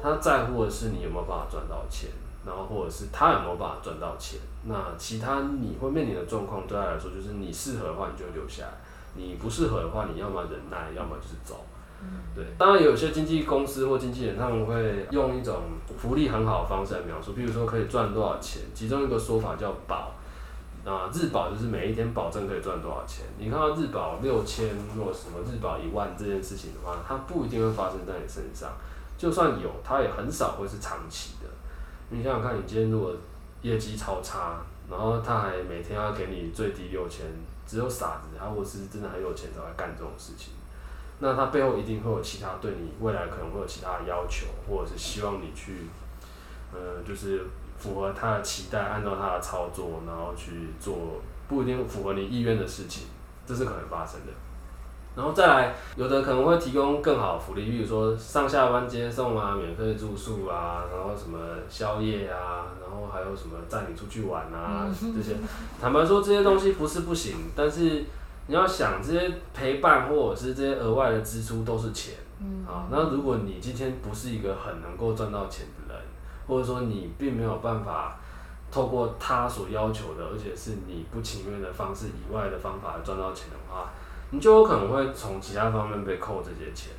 他在乎的是你有没有办法赚到钱。然后或者是他有没有办法赚到钱？那其他你会面临的状况对他来说，就是你适合的话你就留下来，你不适合的话，你要么忍耐，要么就是走。对。当然有些经纪公司或经纪人他们会用一种福利很好的方式来描述，比如说可以赚多少钱，其中一个说法叫保，啊日保就是每一天保证可以赚多少钱。你看到日保六千或什么日保一万这件事情的话，它不一定会发生在你身上，就算有，它也很少会是长期的。你想想看，你今天如果业绩超差，然后他还每天要给你最低六千，只有傻子，他或是真的很有钱才会干这种事情。那他背后一定会有其他对你未来可能会有其他的要求，或者是希望你去，呃，就是符合他的期待，按照他的操作，然后去做不一定符合你意愿的事情，这是可能发生的。然后再来，有的可能会提供更好的福利，比如说上下班接送啊，免费住宿啊，然后什么宵夜啊，然后还有什么带你出去玩啊这些。坦白说，这些东西不是不行，但是你要想，这些陪伴或者是这些额外的支出都是钱。啊，那如果你今天不是一个很能够赚到钱的人，或者说你并没有办法透过他所要求的，而且是你不情愿的方式以外的方法来赚到钱的话。你就有可能会从其他方面被扣这些钱，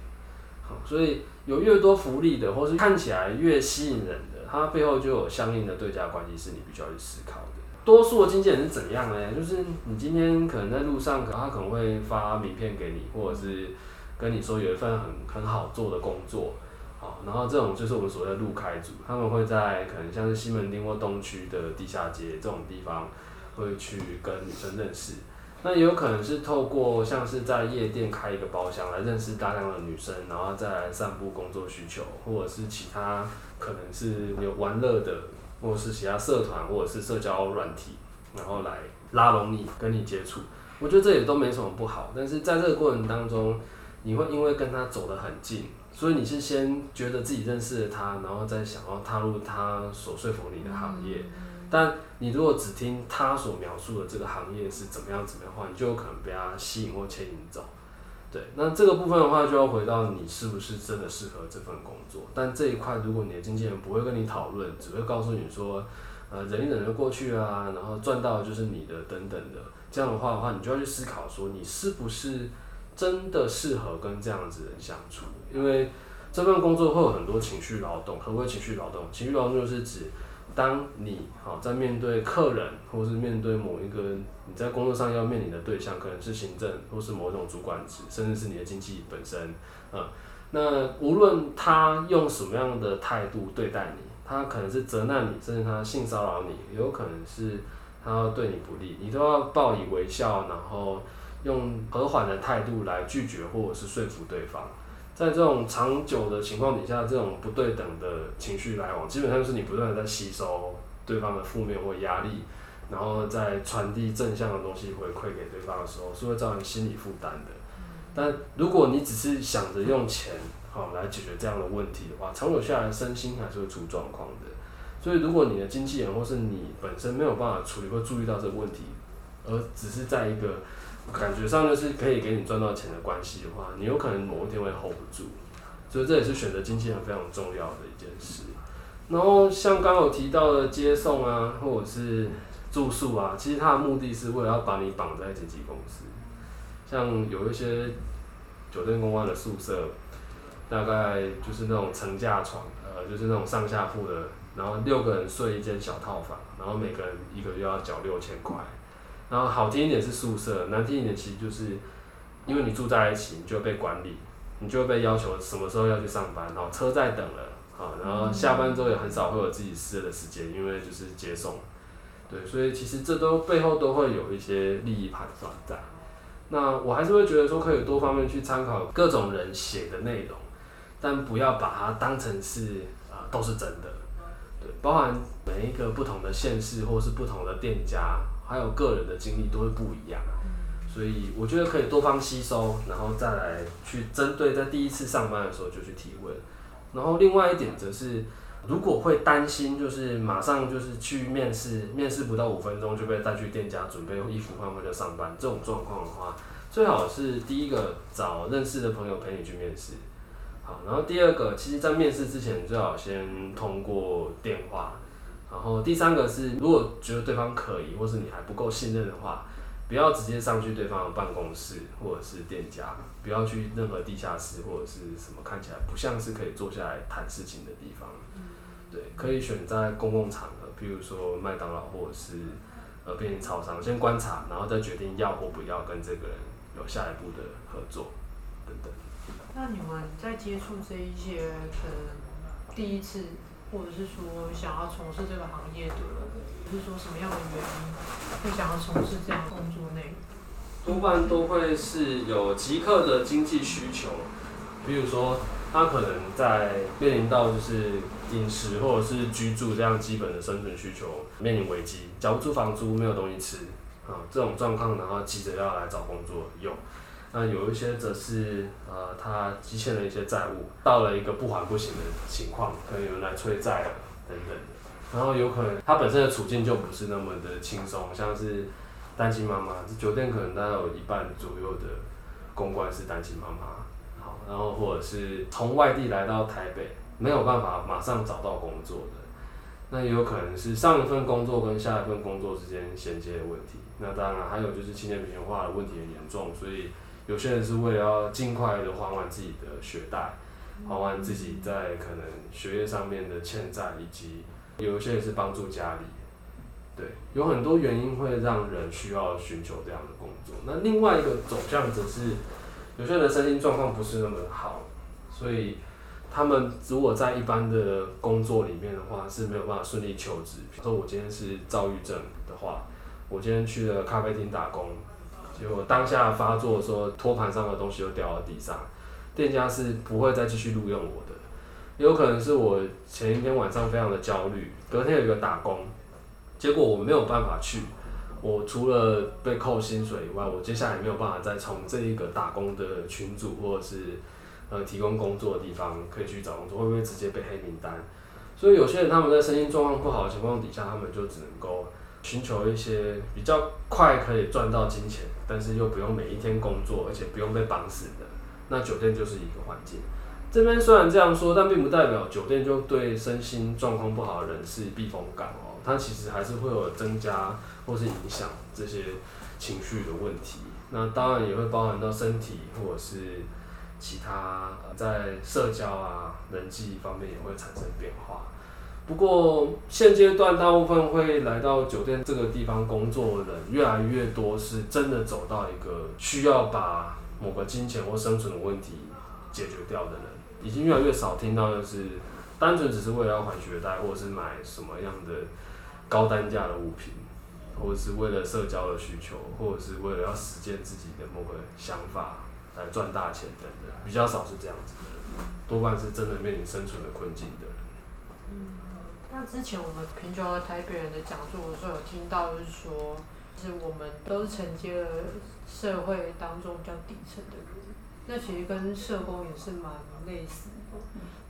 好，所以有越多福利的，或是看起来越吸引人的，它背后就有相应的对价关系，是你必须要去思考的。多数的经纪人是怎样呢？就是你今天可能在路上，他可能会发名片给你，或者是跟你说有一份很很好做的工作，好，然后这种就是我们所谓的路开组，他们会在可能像是西门町或东区的地下街这种地方，会去跟女生认识。那也有可能是透过像是在夜店开一个包厢来认识大量的女生，然后再来散布工作需求，或者是其他可能是有玩乐的，或者是其他社团或者是社交软体，然后来拉拢你跟你接触。我觉得这也都没什么不好，但是在这个过程当中，你会因为跟他走得很近，所以你是先觉得自己认识了他，然后再想要踏入他所说服你的行业。但你如果只听他所描述的这个行业是怎么样怎么样的话，你就有可能被他吸引或牵引走。对，那这个部分的话，就要回到你是不是真的适合这份工作。但这一块，如果你的经纪人不会跟你讨论，只会告诉你说，呃，忍一忍就过去啊，然后赚到就是你的等等的，这样的话的话，你就要去思考说，你是不是真的适合跟这样子人相处？因为这份工作会有很多情绪劳动。何谓情绪劳动？情绪劳动就是指。当你好在面对客人，或是面对某一个你在工作上要面临的对象，可能是行政，或是某一种主管职，甚至是你的经纪本身，啊，那无论他用什么样的态度对待你，他可能是责难你，甚至他性骚扰你，也有可能是他要对你不利，你都要报以微笑，然后用和缓的态度来拒绝或者是说服对方。在这种长久的情况底下，这种不对等的情绪来往，基本上就是你不断的在吸收对方的负面或压力，然后再传递正向的东西回馈给对方的时候，是会造成心理负担的。但如果你只是想着用钱，好来解决这样的问题的话，长久下来身心还是会出状况的。所以，如果你的经纪人或是你本身没有办法处理或注意到这个问题，而只是在一个感觉上就是可以给你赚到钱的关系的话，你有可能某一天会 hold 不住。所以这也是选择经纪人非常重要的一件事。然后像刚刚有提到的接送啊，或者是住宿啊，其实它的目的是为了要把你绑在经纪公司。像有一些酒店公关的宿舍。大概就是那种层架床，呃，就是那种上下铺的，然后六个人睡一间小套房，然后每个人一个月要缴六千块。然后好听一点是宿舍，难听一点其实就是，因为你住在一起，你就被管理，你就会被要求什么时候要去上班，然后车在等了，啊，然后下班之后也很少会有自己私人的时间，因为就是接送。对，所以其实这都背后都会有一些利益盘算在。那我还是会觉得说，可以多方面去参考各种人写的内容。但不要把它当成是啊、呃、都是真的，对，包含每一个不同的县市或是不同的店家，还有个人的经历都会不一样，所以我觉得可以多方吸收，然后再来去针对在第一次上班的时候就去提问，然后另外一点则是，如果会担心就是马上就是去面试，面试不到五分钟就被带去店家准备衣服换回就上班这种状况的话，最好是第一个找认识的朋友陪你去面试。好，然后第二个，其实，在面试之前，最好先通过电话。然后第三个是，如果觉得对方可疑，或是你还不够信任的话，不要直接上去对方的办公室或者是店家，不要去任何地下室或者是什么看起来不像是可以坐下来谈事情的地方。对，可以选在公共场合，比如说麦当劳或者是呃便利超商，先观察，然后再决定要或不要跟这个人有下一步的合作等等。那你们在接触这一些可能第一次，或者是说想要从事这个行业的，就是说什么样的原因会想要从事这样的工作内？多半都会是有即刻的经济需求，比如说他可能在面临到就是饮食或者是居住这样基本的生存需求面临危机，缴不出房租，没有东西吃啊，这种状况，然后急着要来找工作用。那有一些则是，呃，他积欠了一些债务，到了一个不还不行的情况，可能有人来催债了等等的。然后有可能他本身的处境就不是那么的轻松，像是单亲妈妈，酒店可能大概有一半左右的公关是单亲妈妈。好，然后或者是从外地来到台北，没有办法马上找到工作的，那也有可能是上一份工作跟下一份工作之间衔接的问题。那当然还有就是青年平权化的问题很严重，所以。有些人是为了要尽快的还完自己的学贷，还完自己在可能学业上面的欠债，以及有一些人是帮助家里，对，有很多原因会让人需要寻求这样的工作。那另外一个走向则是，有些人的身心状况不是那么好，所以他们如果在一般的工作里面的话是没有办法顺利求职。比如说我今天是躁郁症的话，我今天去了咖啡厅打工。结果当下发作的时候，托盘上的东西又掉到地上，店家是不会再继续录用我的。有可能是我前一天晚上非常的焦虑，隔天有一个打工，结果我没有办法去。我除了被扣薪水以外，我接下来没有办法再从这一个打工的群组或者是呃提供工作的地方可以去找工作，会不会直接被黑名单？所以有些人他们在身心状况不好的情况底下，他们就只能够。寻求一些比较快可以赚到金钱，但是又不用每一天工作，而且不用被绑死的，那酒店就是一个环境。这边虽然这样说，但并不代表酒店就对身心状况不好的人是避风港哦，它其实还是会有增加或是影响这些情绪的问题。那当然也会包含到身体或者是其他在社交啊、人际方面也会产生变化。不过现阶段大部分会来到酒店这个地方工作的人越来越多，是真的走到一个需要把某个金钱或生存的问题解决掉的人，已经越来越少听到的是单纯只是为了要还学贷，或者是买什么样的高单价的物品，或者是为了社交的需求，或者是为了要实践自己的某个想法来赚大钱等等，比较少是这样子的人，多半是真的面临生存的困境的。那之前我们平常的台北人的讲座的时候有听到，就是说，就是我们都是承接了社会当中比较底层的人。那其实跟社工也是蛮类似的。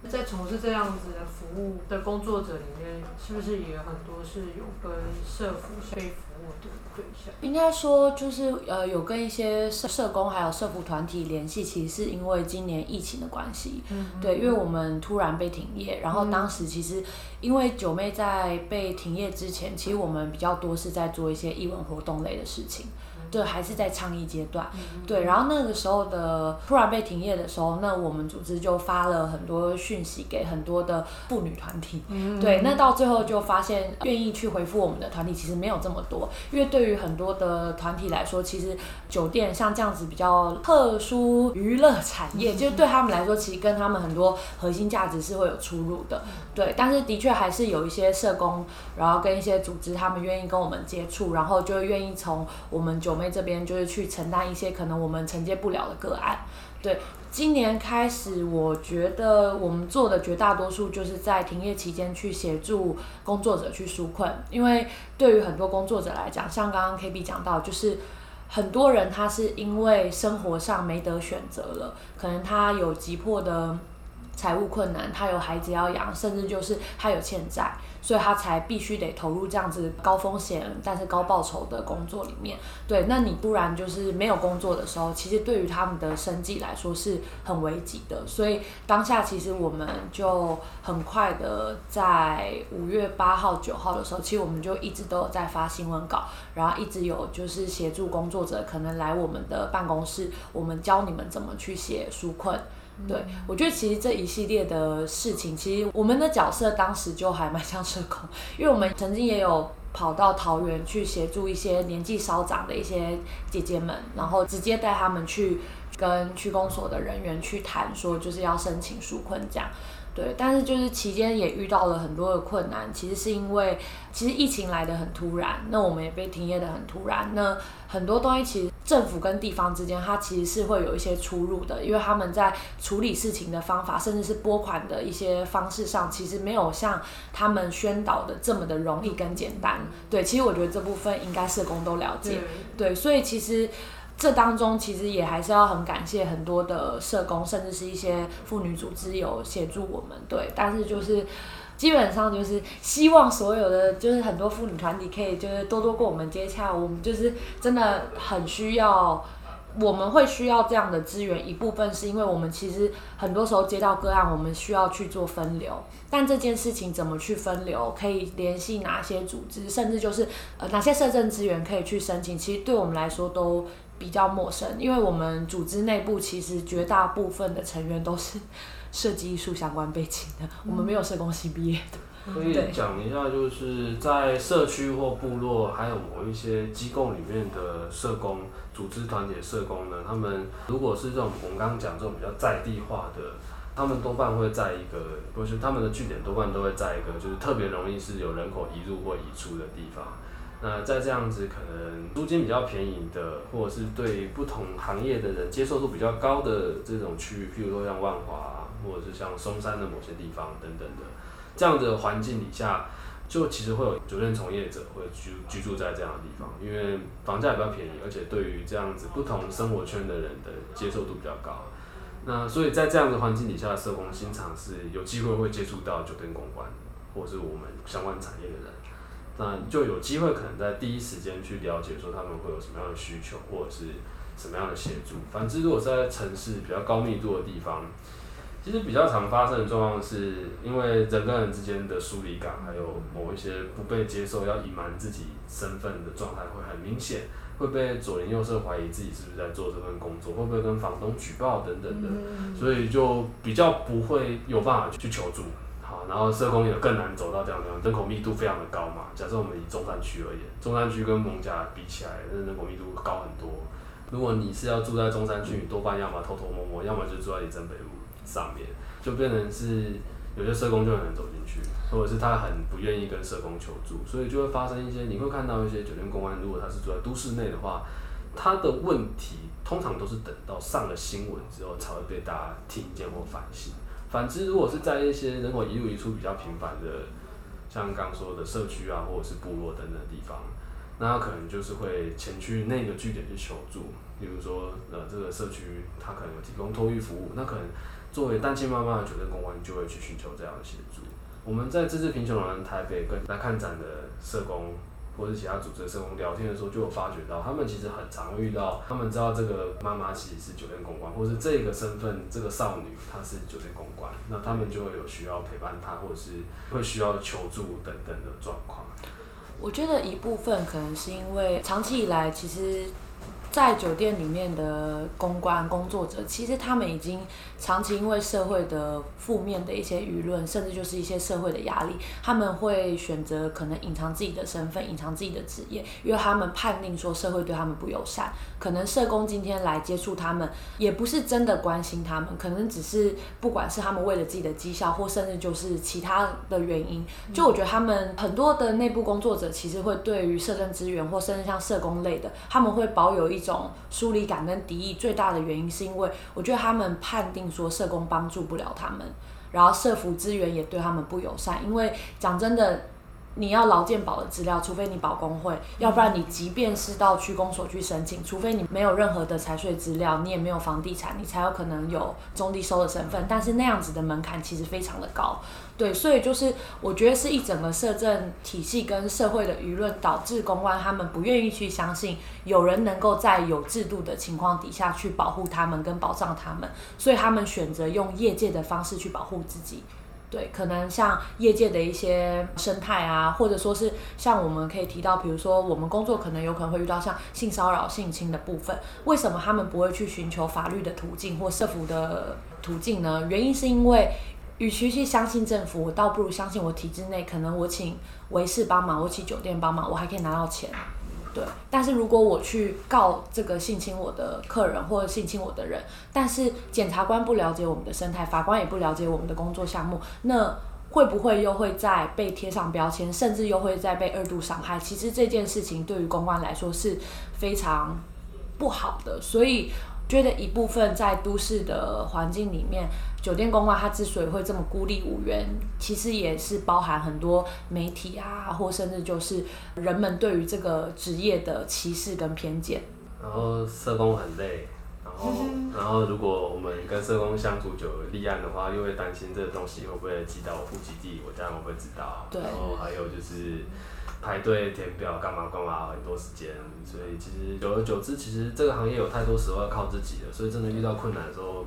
那在从事这样子的服务的工作者里面，是不是也有很多是有跟社福被服务的对象？应该说就是呃，有跟一些社社工还有社服团体联系，其实是因为今年疫情的关系。嗯，对，因为我们突然被停业，然后当时其实因为九妹在被停业之前，其实我们比较多是在做一些艺文活动类的事情。对，还是在倡议阶段。对，然后那个时候的突然被停业的时候，那我们组织就发了很多讯息给很多的妇女团体。对，那到最后就发现，愿意去回复我们的团体其实没有这么多，因为对于很多的团体来说，其实酒店像这样子比较特殊娱乐产业，就对他们来说，其实跟他们很多核心价值是会有出入的。对，但是的确还是有一些社工，然后跟一些组织，他们愿意跟我们接触，然后就愿意从我们酒妹这边就是去承担一些可能我们承接不了的个案。对，今年开始，我觉得我们做的绝大多数就是在停业期间去协助工作者去纾困，因为对于很多工作者来讲，像刚刚 KB 讲到，就是很多人他是因为生活上没得选择了，可能他有急迫的财务困难，他有孩子要养，甚至就是他有欠债。所以他才必须得投入这样子高风险但是高报酬的工作里面。对，那你不然就是没有工作的时候，其实对于他们的生计来说是很危急的。所以当下其实我们就很快的在五月八号、九号的时候，其实我们就一直都有在发新闻稿，然后一直有就是协助工作者可能来我们的办公室，我们教你们怎么去写纾困。对，我觉得其实这一系列的事情，其实我们的角色当时就还蛮像社工，因为我们曾经也有跑到桃园去协助一些年纪稍长的一些姐姐们，然后直接带他们去跟区公所的人员去谈，说就是要申请纾困这样。对，但是就是期间也遇到了很多的困难，其实是因为其实疫情来的很突然，那我们也被停业的很突然，那很多东西其实政府跟地方之间，它其实是会有一些出入的，因为他们在处理事情的方法，甚至是拨款的一些方式上，其实没有像他们宣导的这么的容易跟简单。对，其实我觉得这部分应该社工都了解。对，所以其实。这当中其实也还是要很感谢很多的社工，甚至是一些妇女组织有协助我们，对。但是就是基本上就是希望所有的就是很多妇女团体可以就是多多跟我们接洽，我们就是真的很需要，我们会需要这样的资源。一部分是因为我们其实很多时候接到个案，我们需要去做分流，但这件事情怎么去分流，可以联系哪些组织，甚至就是呃哪些社政资源可以去申请，其实对我们来说都。比较陌生，因为我们组织内部其实绝大部分的成员都是设计艺术相关背景的，嗯、我们没有社工系毕业的。可以讲一下，就是在社区或部落，还有某一些机构里面的社工组织团体的社工呢，他们如果是这种我们刚刚讲这种比较在地化的，他们多半会在一个，不是他们的据点多半都会在一个，就是特别容易是有人口移入或移出的地方。那在这样子可能租金比较便宜的，或者是对不同行业的人接受度比较高的这种区域，譬如说像万华，或者是像松山的某些地方等等的，这样的环境底下，就其实会有酒店从业者会居居住在这样的地方，因为房价也比较便宜，而且对于这样子不同生活圈的人的接受度比较高。那所以在这样的环境底下，社工经常是有机会会接触到酒店公关，或者是我们相关产业的人。那就有机会可能在第一时间去了解说他们会有什么样的需求，或者是什么样的协助。反之，如果是在城市比较高密度的地方，其实比较常发生的状况是，因为人跟人之间的疏离感，还有某一些不被接受、要隐瞒自己身份的状态会很明显，会被左邻右舍怀疑自己是不是在做这份工作，会不会跟房东举报等等的，所以就比较不会有办法去求助。好然后社工也更难走到这样的地方，人口密度非常的高嘛。假设我们以中山区而言，中山区跟蒙家比起来，那人口密度高很多。如果你是要住在中山区，你多半要么偷偷摸摸，要么就住在里正北路上面，就变成是有些社工就很难走进去，或者是他很不愿意跟社工求助，所以就会发生一些，你会看到一些酒店公安，如果他是住在都市内的话，他的问题通常都是等到上了新闻之后才会被大家听见或反省。反之，如果是在一些人口移入移出比较频繁的，像刚说的社区啊，或者是部落等等地方，那他可能就是会前去那个据点去求助。比如说，呃，这个社区他可能有提供托育服务，那可能作为单亲妈妈的酒店公关就会去寻求这样的协助。我们在这次贫穷老人台北跟来看展的社工或者其他组织的社工聊天的时候，就有发觉到他们其实很常遇到，他们知道这个妈妈其实是酒店公关，或是这个身份这个少女她是酒店公关，那他们就会有需要陪伴她，或者是会需要求助等等的状况。我觉得一部分可能是因为长期以来其实。在酒店里面的公关工作者，其实他们已经长期因为社会的负面的一些舆论，甚至就是一些社会的压力，他们会选择可能隐藏自己的身份，隐藏自己的职业，因为他们判定说社会对他们不友善。可能社工今天来接触他们，也不是真的关心他们，可能只是不管是他们为了自己的绩效，或甚至就是其他的原因。就我觉得他们很多的内部工作者，其实会对于社政资源，或甚至像社工类的，他们会保有一。种疏离感跟敌意最大的原因，是因为我觉得他们判定说社工帮助不了他们，然后社服资源也对他们不友善。因为讲真的，你要劳健保的资料，除非你保工会，要不然你即便是到区公所去申请，除非你没有任何的财税资料，你也没有房地产，你才有可能有中低收的身份。但是那样子的门槛其实非常的高。对，所以就是我觉得是一整个社政体系跟社会的舆论导致公关他们不愿意去相信有人能够在有制度的情况底下去保护他们跟保障他们，所以他们选择用业界的方式去保护自己。对，可能像业界的一些生态啊，或者说是像我们可以提到，比如说我们工作可能有可能会遇到像性骚扰、性侵的部分，为什么他们不会去寻求法律的途径或社服的途径呢？原因是因为。与其去相信政府，我倒不如相信我体制内，可能我请维士帮忙，我请酒店帮忙，我还可以拿到钱。对，但是如果我去告这个性侵我的客人或者性侵我的人，但是检察官不了解我们的生态，法官也不了解我们的工作项目，那会不会又会再被贴上标签，甚至又会再被二度伤害？其实这件事情对于公关来说是非常不好的，所以。觉得一部分在都市的环境里面，酒店公关它之所以会这么孤立无援，其实也是包含很多媒体啊，或甚至就是人们对于这个职业的歧视跟偏见。然后社工很累，然后然后如果我们跟社工相处久了立案的话，又会担心这个东西会不会寄到我户籍地，我家人会不会知道？对。然后还有就是。排队填表干嘛干嘛，很多时间，所以其实久而久之，其实这个行业有太多时候要靠自己了，所以真的遇到困难的时候，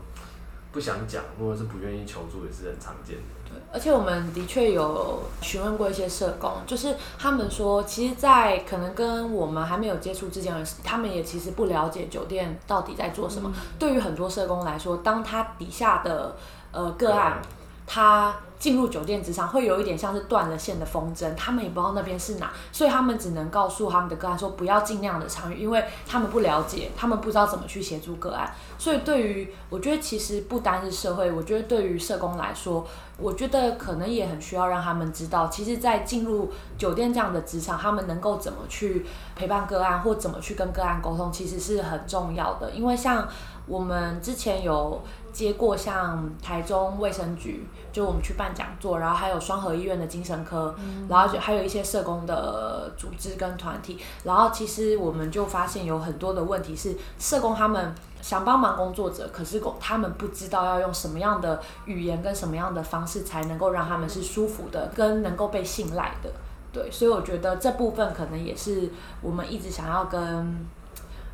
不想讲或者是不愿意求助也是很常见的。对，而且我们的确有询问过一些社工，就是他们说，其实，在可能跟我们还没有接触之前，他们也其实不了解酒店到底在做什么。嗯、对于很多社工来说，当他底下的呃个案，他。进入酒店职场会有一点像是断了线的风筝，他们也不知道那边是哪，所以他们只能告诉他们的个案说不要尽量的参与，因为他们不了解，他们不知道怎么去协助个案。所以对于我觉得其实不单是社会，我觉得对于社工来说，我觉得可能也很需要让他们知道，其实，在进入酒店这样的职场，他们能够怎么去陪伴个案，或怎么去跟个案沟通，其实是很重要的。因为像我们之前有。接过像台中卫生局，就我们去办讲座，然后还有双河医院的精神科，嗯、然后就还有一些社工的组织跟团体，然后其实我们就发现有很多的问题是社工他们想帮忙工作者，可是他们不知道要用什么样的语言跟什么样的方式才能够让他们是舒服的，跟能够被信赖的，对，所以我觉得这部分可能也是我们一直想要跟。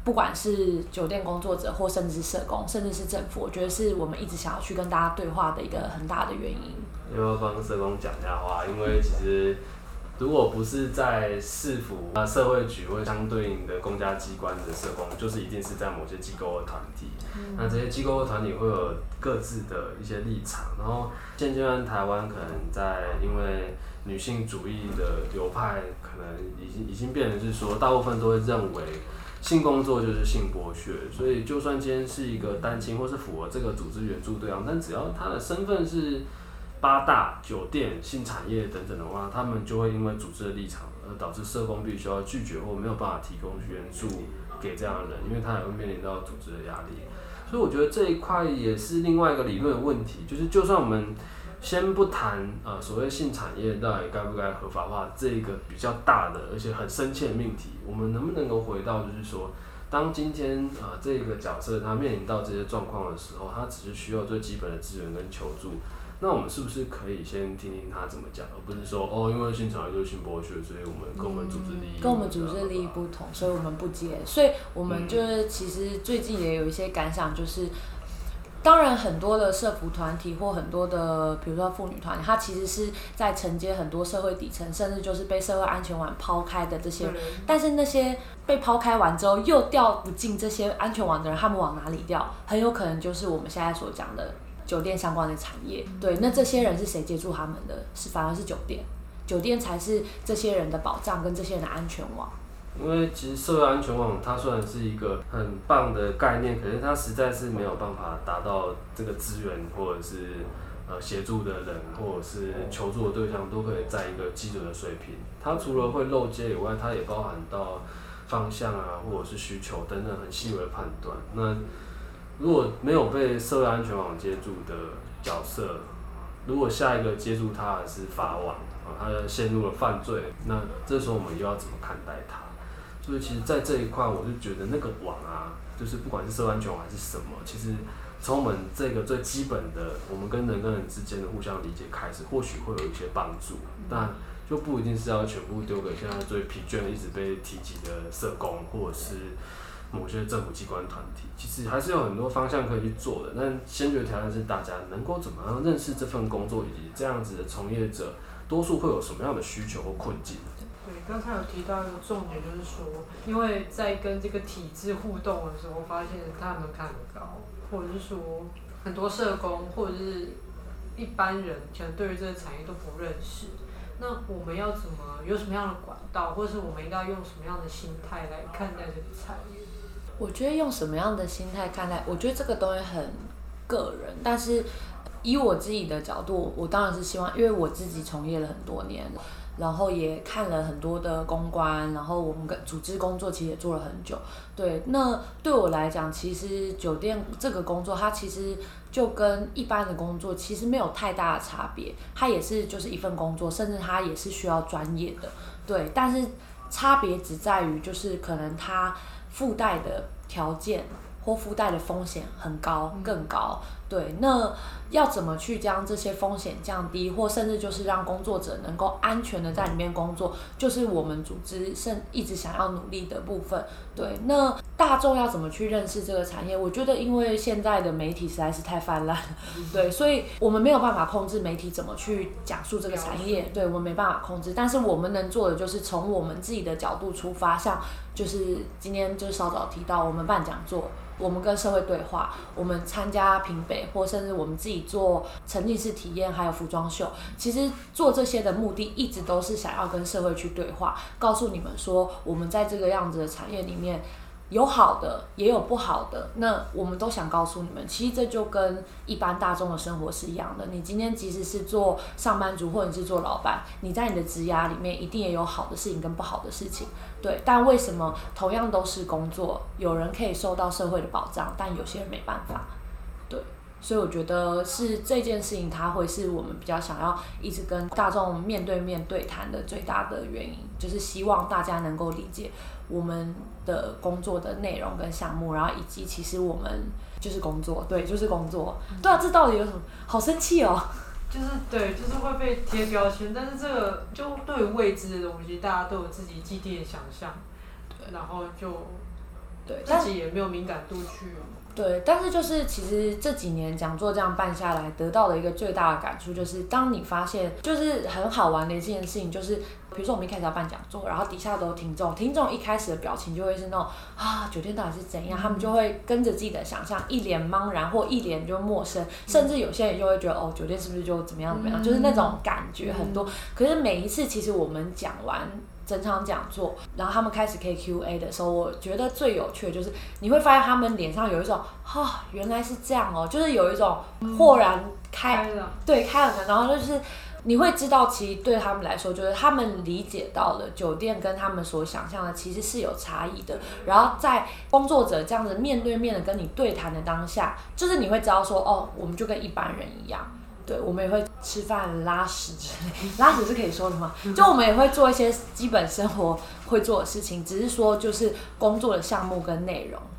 不管是酒店工作者，或甚至是社工，甚至是政府，我觉得是我们一直想要去跟大家对话的一个很大的原因。因为帮社工讲一下话，因为其实如果不是在市府啊、社会局或相对应的公家机关的社工，就是一定是在某些机构的团体。嗯、那这些机构的团体会有各自的一些立场，然后现阶段台湾可能在因为女性主义的流派，可能已经已经变成是说，大部分都会认为。性工作就是性剥削，所以就算今天是一个单亲或是符合这个组织援助对象，但只要他的身份是八大酒店、性产业等等的话，他们就会因为组织的立场而导致社工必须要拒绝或没有办法提供援助给这样的人，因为他也会面临到组织的压力。所以我觉得这一块也是另外一个理论问题，就是就算我们先不谈呃所谓性产业到底该不该合法化这个比较大的而且很深切的命题，我们能不能够回到就是说，当今天啊、呃、这个角色他面临到这些状况的时候，他只是需要最基本的资源跟求助。那我们是不是可以先听听他怎么讲，而不是说哦，因为性产业就是性剥削，所以我们跟我们组织利益、嗯、跟我们组织利益不同，所以我们不接。所以我们就是其实最近也有一些感想，就是当然很多的社服团体或很多的，比如说妇女团，它其实是在承接很多社会底层，甚至就是被社会安全网抛开的这些人。但是那些被抛开完之后又掉不进这些安全网的人，他们往哪里掉？很有可能就是我们现在所讲的。酒店相关的产业，对，那这些人是谁接触他们的？是反而是酒店，酒店才是这些人的保障跟这些人的安全网。因为其实社会安全网它虽然是一个很棒的概念，可是它实在是没有办法达到这个资源或者是呃协助的人或者是求助的对象都可以在一个基准的水平。它除了会漏接以外，它也包含到方向啊或者是需求等等很细微的判断。那如果没有被社会安全网接住的角色，如果下一个接住他的是法网啊，他陷入了犯罪，那这时候我们又要怎么看待他？所以其实，在这一块，我就觉得那个网啊，就是不管是社安全网还是什么，其实从我们这个最基本的，我们跟人跟人之间的互相理解开始，或许会有一些帮助，但就不一定是要全部丢给现在最疲倦的、一直被提及的社工，或者是。某些政府机关团体其实还是有很多方向可以去做的，但先决条件是大家能够怎么样认识这份工作，以及这样子的从业者多数会有什么样的需求或困境。刚才有提到一个重点，就是说，因为在跟这个体制互动的时候，发现他门槛很高，或者是说很多社工或者是一般人可能对于这个产业都不认识。那我们要怎么有什么样的管道，或者是我们应该用什么样的心态来看待这个产业？我觉得用什么样的心态看待，我觉得这个东西很个人。但是以我自己的角度，我当然是希望，因为我自己从业了很多年，然后也看了很多的公关，然后我们跟组织工作其实也做了很久。对，那对我来讲，其实酒店这个工作，它其实就跟一般的工作其实没有太大的差别。它也是就是一份工作，甚至它也是需要专业的。对，但是差别只在于就是可能它。附带的条件或附带的风险很高，更高。对，那要怎么去将这些风险降低，或甚至就是让工作者能够安全的在里面工作，就是我们组织甚一直想要努力的部分。对，那大众要怎么去认识这个产业？我觉得，因为现在的媒体实在是太泛滥了，对，所以我们没有办法控制媒体怎么去讲述这个产业，对，我们没办法控制。但是我们能做的就是从我们自己的角度出发，像就是今天就是稍早提到，我们办讲座。我们跟社会对话，我们参加评北，或甚至我们自己做沉浸式体验，还有服装秀。其实做这些的目的，一直都是想要跟社会去对话，告诉你们说，我们在这个样子的产业里面。有好的，也有不好的。那我们都想告诉你们，其实这就跟一般大众的生活是一样的。你今天即使是做上班族，或者是做老板，你在你的职涯里面一定也有好的事情跟不好的事情，对。但为什么同样都是工作，有人可以受到社会的保障，但有些人没办法？对。所以我觉得是这件事情，它会是我们比较想要一直跟大众面对面对谈的最大的原因，就是希望大家能够理解。我们的工作的内容跟项目，然后以及其实我们就是工作，对，就是工作。对啊，这到底有什么好生气哦？就是对，就是会被贴标签，但是这个就对于未知的东西，大家都有自己既定的想象，对，然后就对自己也没有敏感度去。对，但是就是其实这几年讲座这样办下来，得到的一个最大的感触就是，当你发现就是很好玩的一件事情，就是比如说我们一开始要办讲座，然后底下都有听众，听众一开始的表情就会是那种啊，酒店到底是怎样？他们就会跟着自己的想象，一脸茫然或一脸就陌生，甚至有些人就会觉得哦，酒店是不是就怎么样怎么样？就是那种感觉很多。可是每一次其实我们讲完。整场讲座，然后他们开始 KQA 的时候，我觉得最有趣的就是你会发现他们脸上有一种哈、哦，原来是这样哦，就是有一种豁然开，嗯、对，开了，然后就是。你会知道，其实对他们来说，就是他们理解到了酒店跟他们所想象的其实是有差异的。然后在工作者这样子面对面的跟你对谈的当下，就是你会知道说，哦，我们就跟一般人一样，对，我们也会吃饭、拉屎之类，拉屎是可以说的吗？就我们也会做一些基本生活会做的事情，只是说就是工作的项目跟内容，对。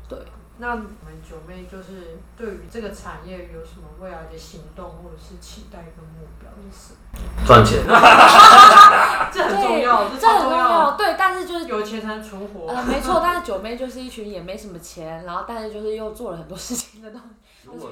那你们九妹就是对于这个产业有什么未来的行动或者是期待跟目标是什么？赚钱，这很重要，这很重要。对，但是就是有钱才能存活。呃，没错，但是九妹就是一群也没什么钱，然后但是就是又做了很多事情的东西。如果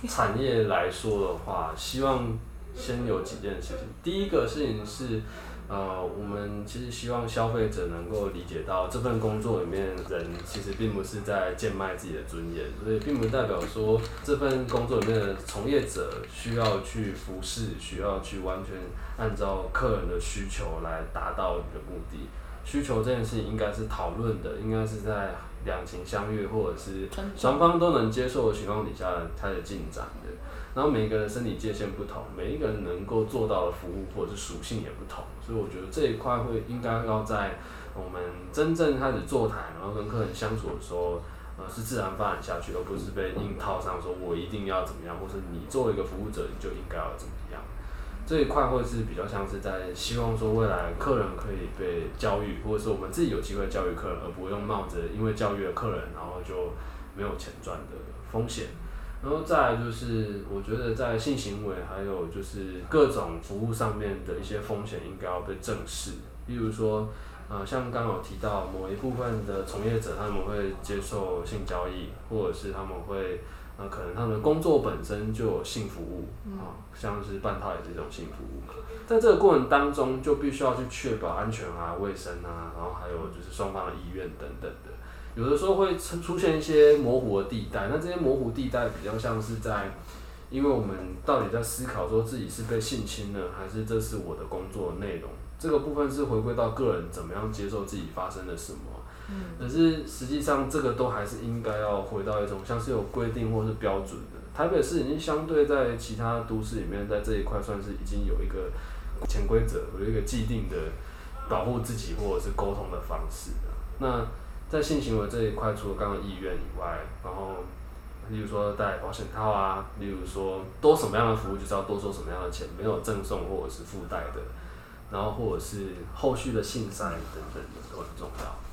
是产业来说的话，希望先有几件事情。第一个事情是。呃，我们其实希望消费者能够理解到，这份工作里面人其实并不是在贱卖自己的尊严，所以并不代表说这份工作里面的从业者需要去服侍，需要去完全按照客人的需求来达到你的目的。需求这件事情应该是讨论的，应该是在两情相悦或者是双方都能接受的情况底下才有进展的。然后每个人身体界限不同，每一个人能够做到的服务或者是属性也不同，所以我觉得这一块会应该要在我们真正开始座谈，然后跟客人相处的时候，呃，是自然发展下去，而不是被硬套上说我一定要怎么样，或是你作为一个服务者你就应该要怎么样。这一块会是比较像是在希望说未来客人可以被教育，或者是我们自己有机会教育客人，而不用冒着因为教育了客人，然后就没有钱赚的风险。然后再来就是，我觉得在性行为还有就是各种服务上面的一些风险应该要被正视。例如说，呃，像刚刚有提到某一部分的从业者，他们会接受性交易，或者是他们会，呃，可能他们的工作本身就有性服务，啊，像是半套也是一种性服务嘛。在这个过程当中，就必须要去确保安全啊、卫生啊，然后还有就是双方的意愿等等的。有的时候会出出现一些模糊的地带，那这些模糊地带比较像是在，因为我们到底在思考说自己是被性侵了，还是这是我的工作内容？这个部分是回归到个人怎么样接受自己发生了什么。嗯。可是实际上这个都还是应该要回到一种像是有规定或是标准的。台北市已经相对在其他都市里面，在这一块算是已经有一个潜规则，有一个既定的保护自己或者是沟通的方式。那在性行为这一块，除了刚刚意愿以外，然后，例如说戴保险套啊，例如说多什么样的服务就是要多收什么样的钱，没有赠送或者是附带的，然后或者是后续的性善等等都很重要。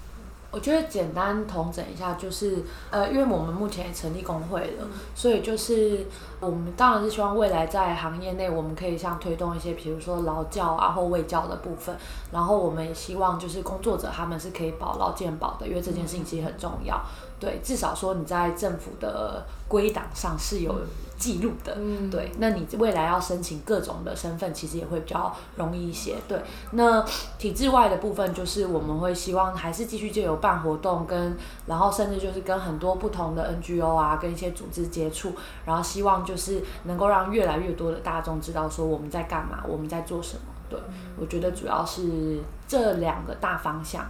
我觉得简单统整一下，就是呃，因为我们目前也成立工会了，所以就是我们当然是希望未来在行业内，我们可以像推动一些，比如说劳教啊或卫教的部分，然后我们也希望就是工作者他们是可以保劳健保的，因为这件事情其实很重要。对，至少说你在政府的归档上是有记录的，嗯，对，那你未来要申请各种的身份，其实也会比较容易一些。对，那体制外的部分，就是我们会希望还是继续就有办活动跟，跟然后甚至就是跟很多不同的 NGO 啊，跟一些组织接触，然后希望就是能够让越来越多的大众知道说我们在干嘛，我们在做什么。对，我觉得主要是这两个大方向。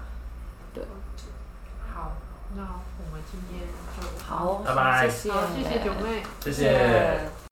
对，好，那我们今天就好，拜拜，谢谢，好，谢谢九妹，谢谢。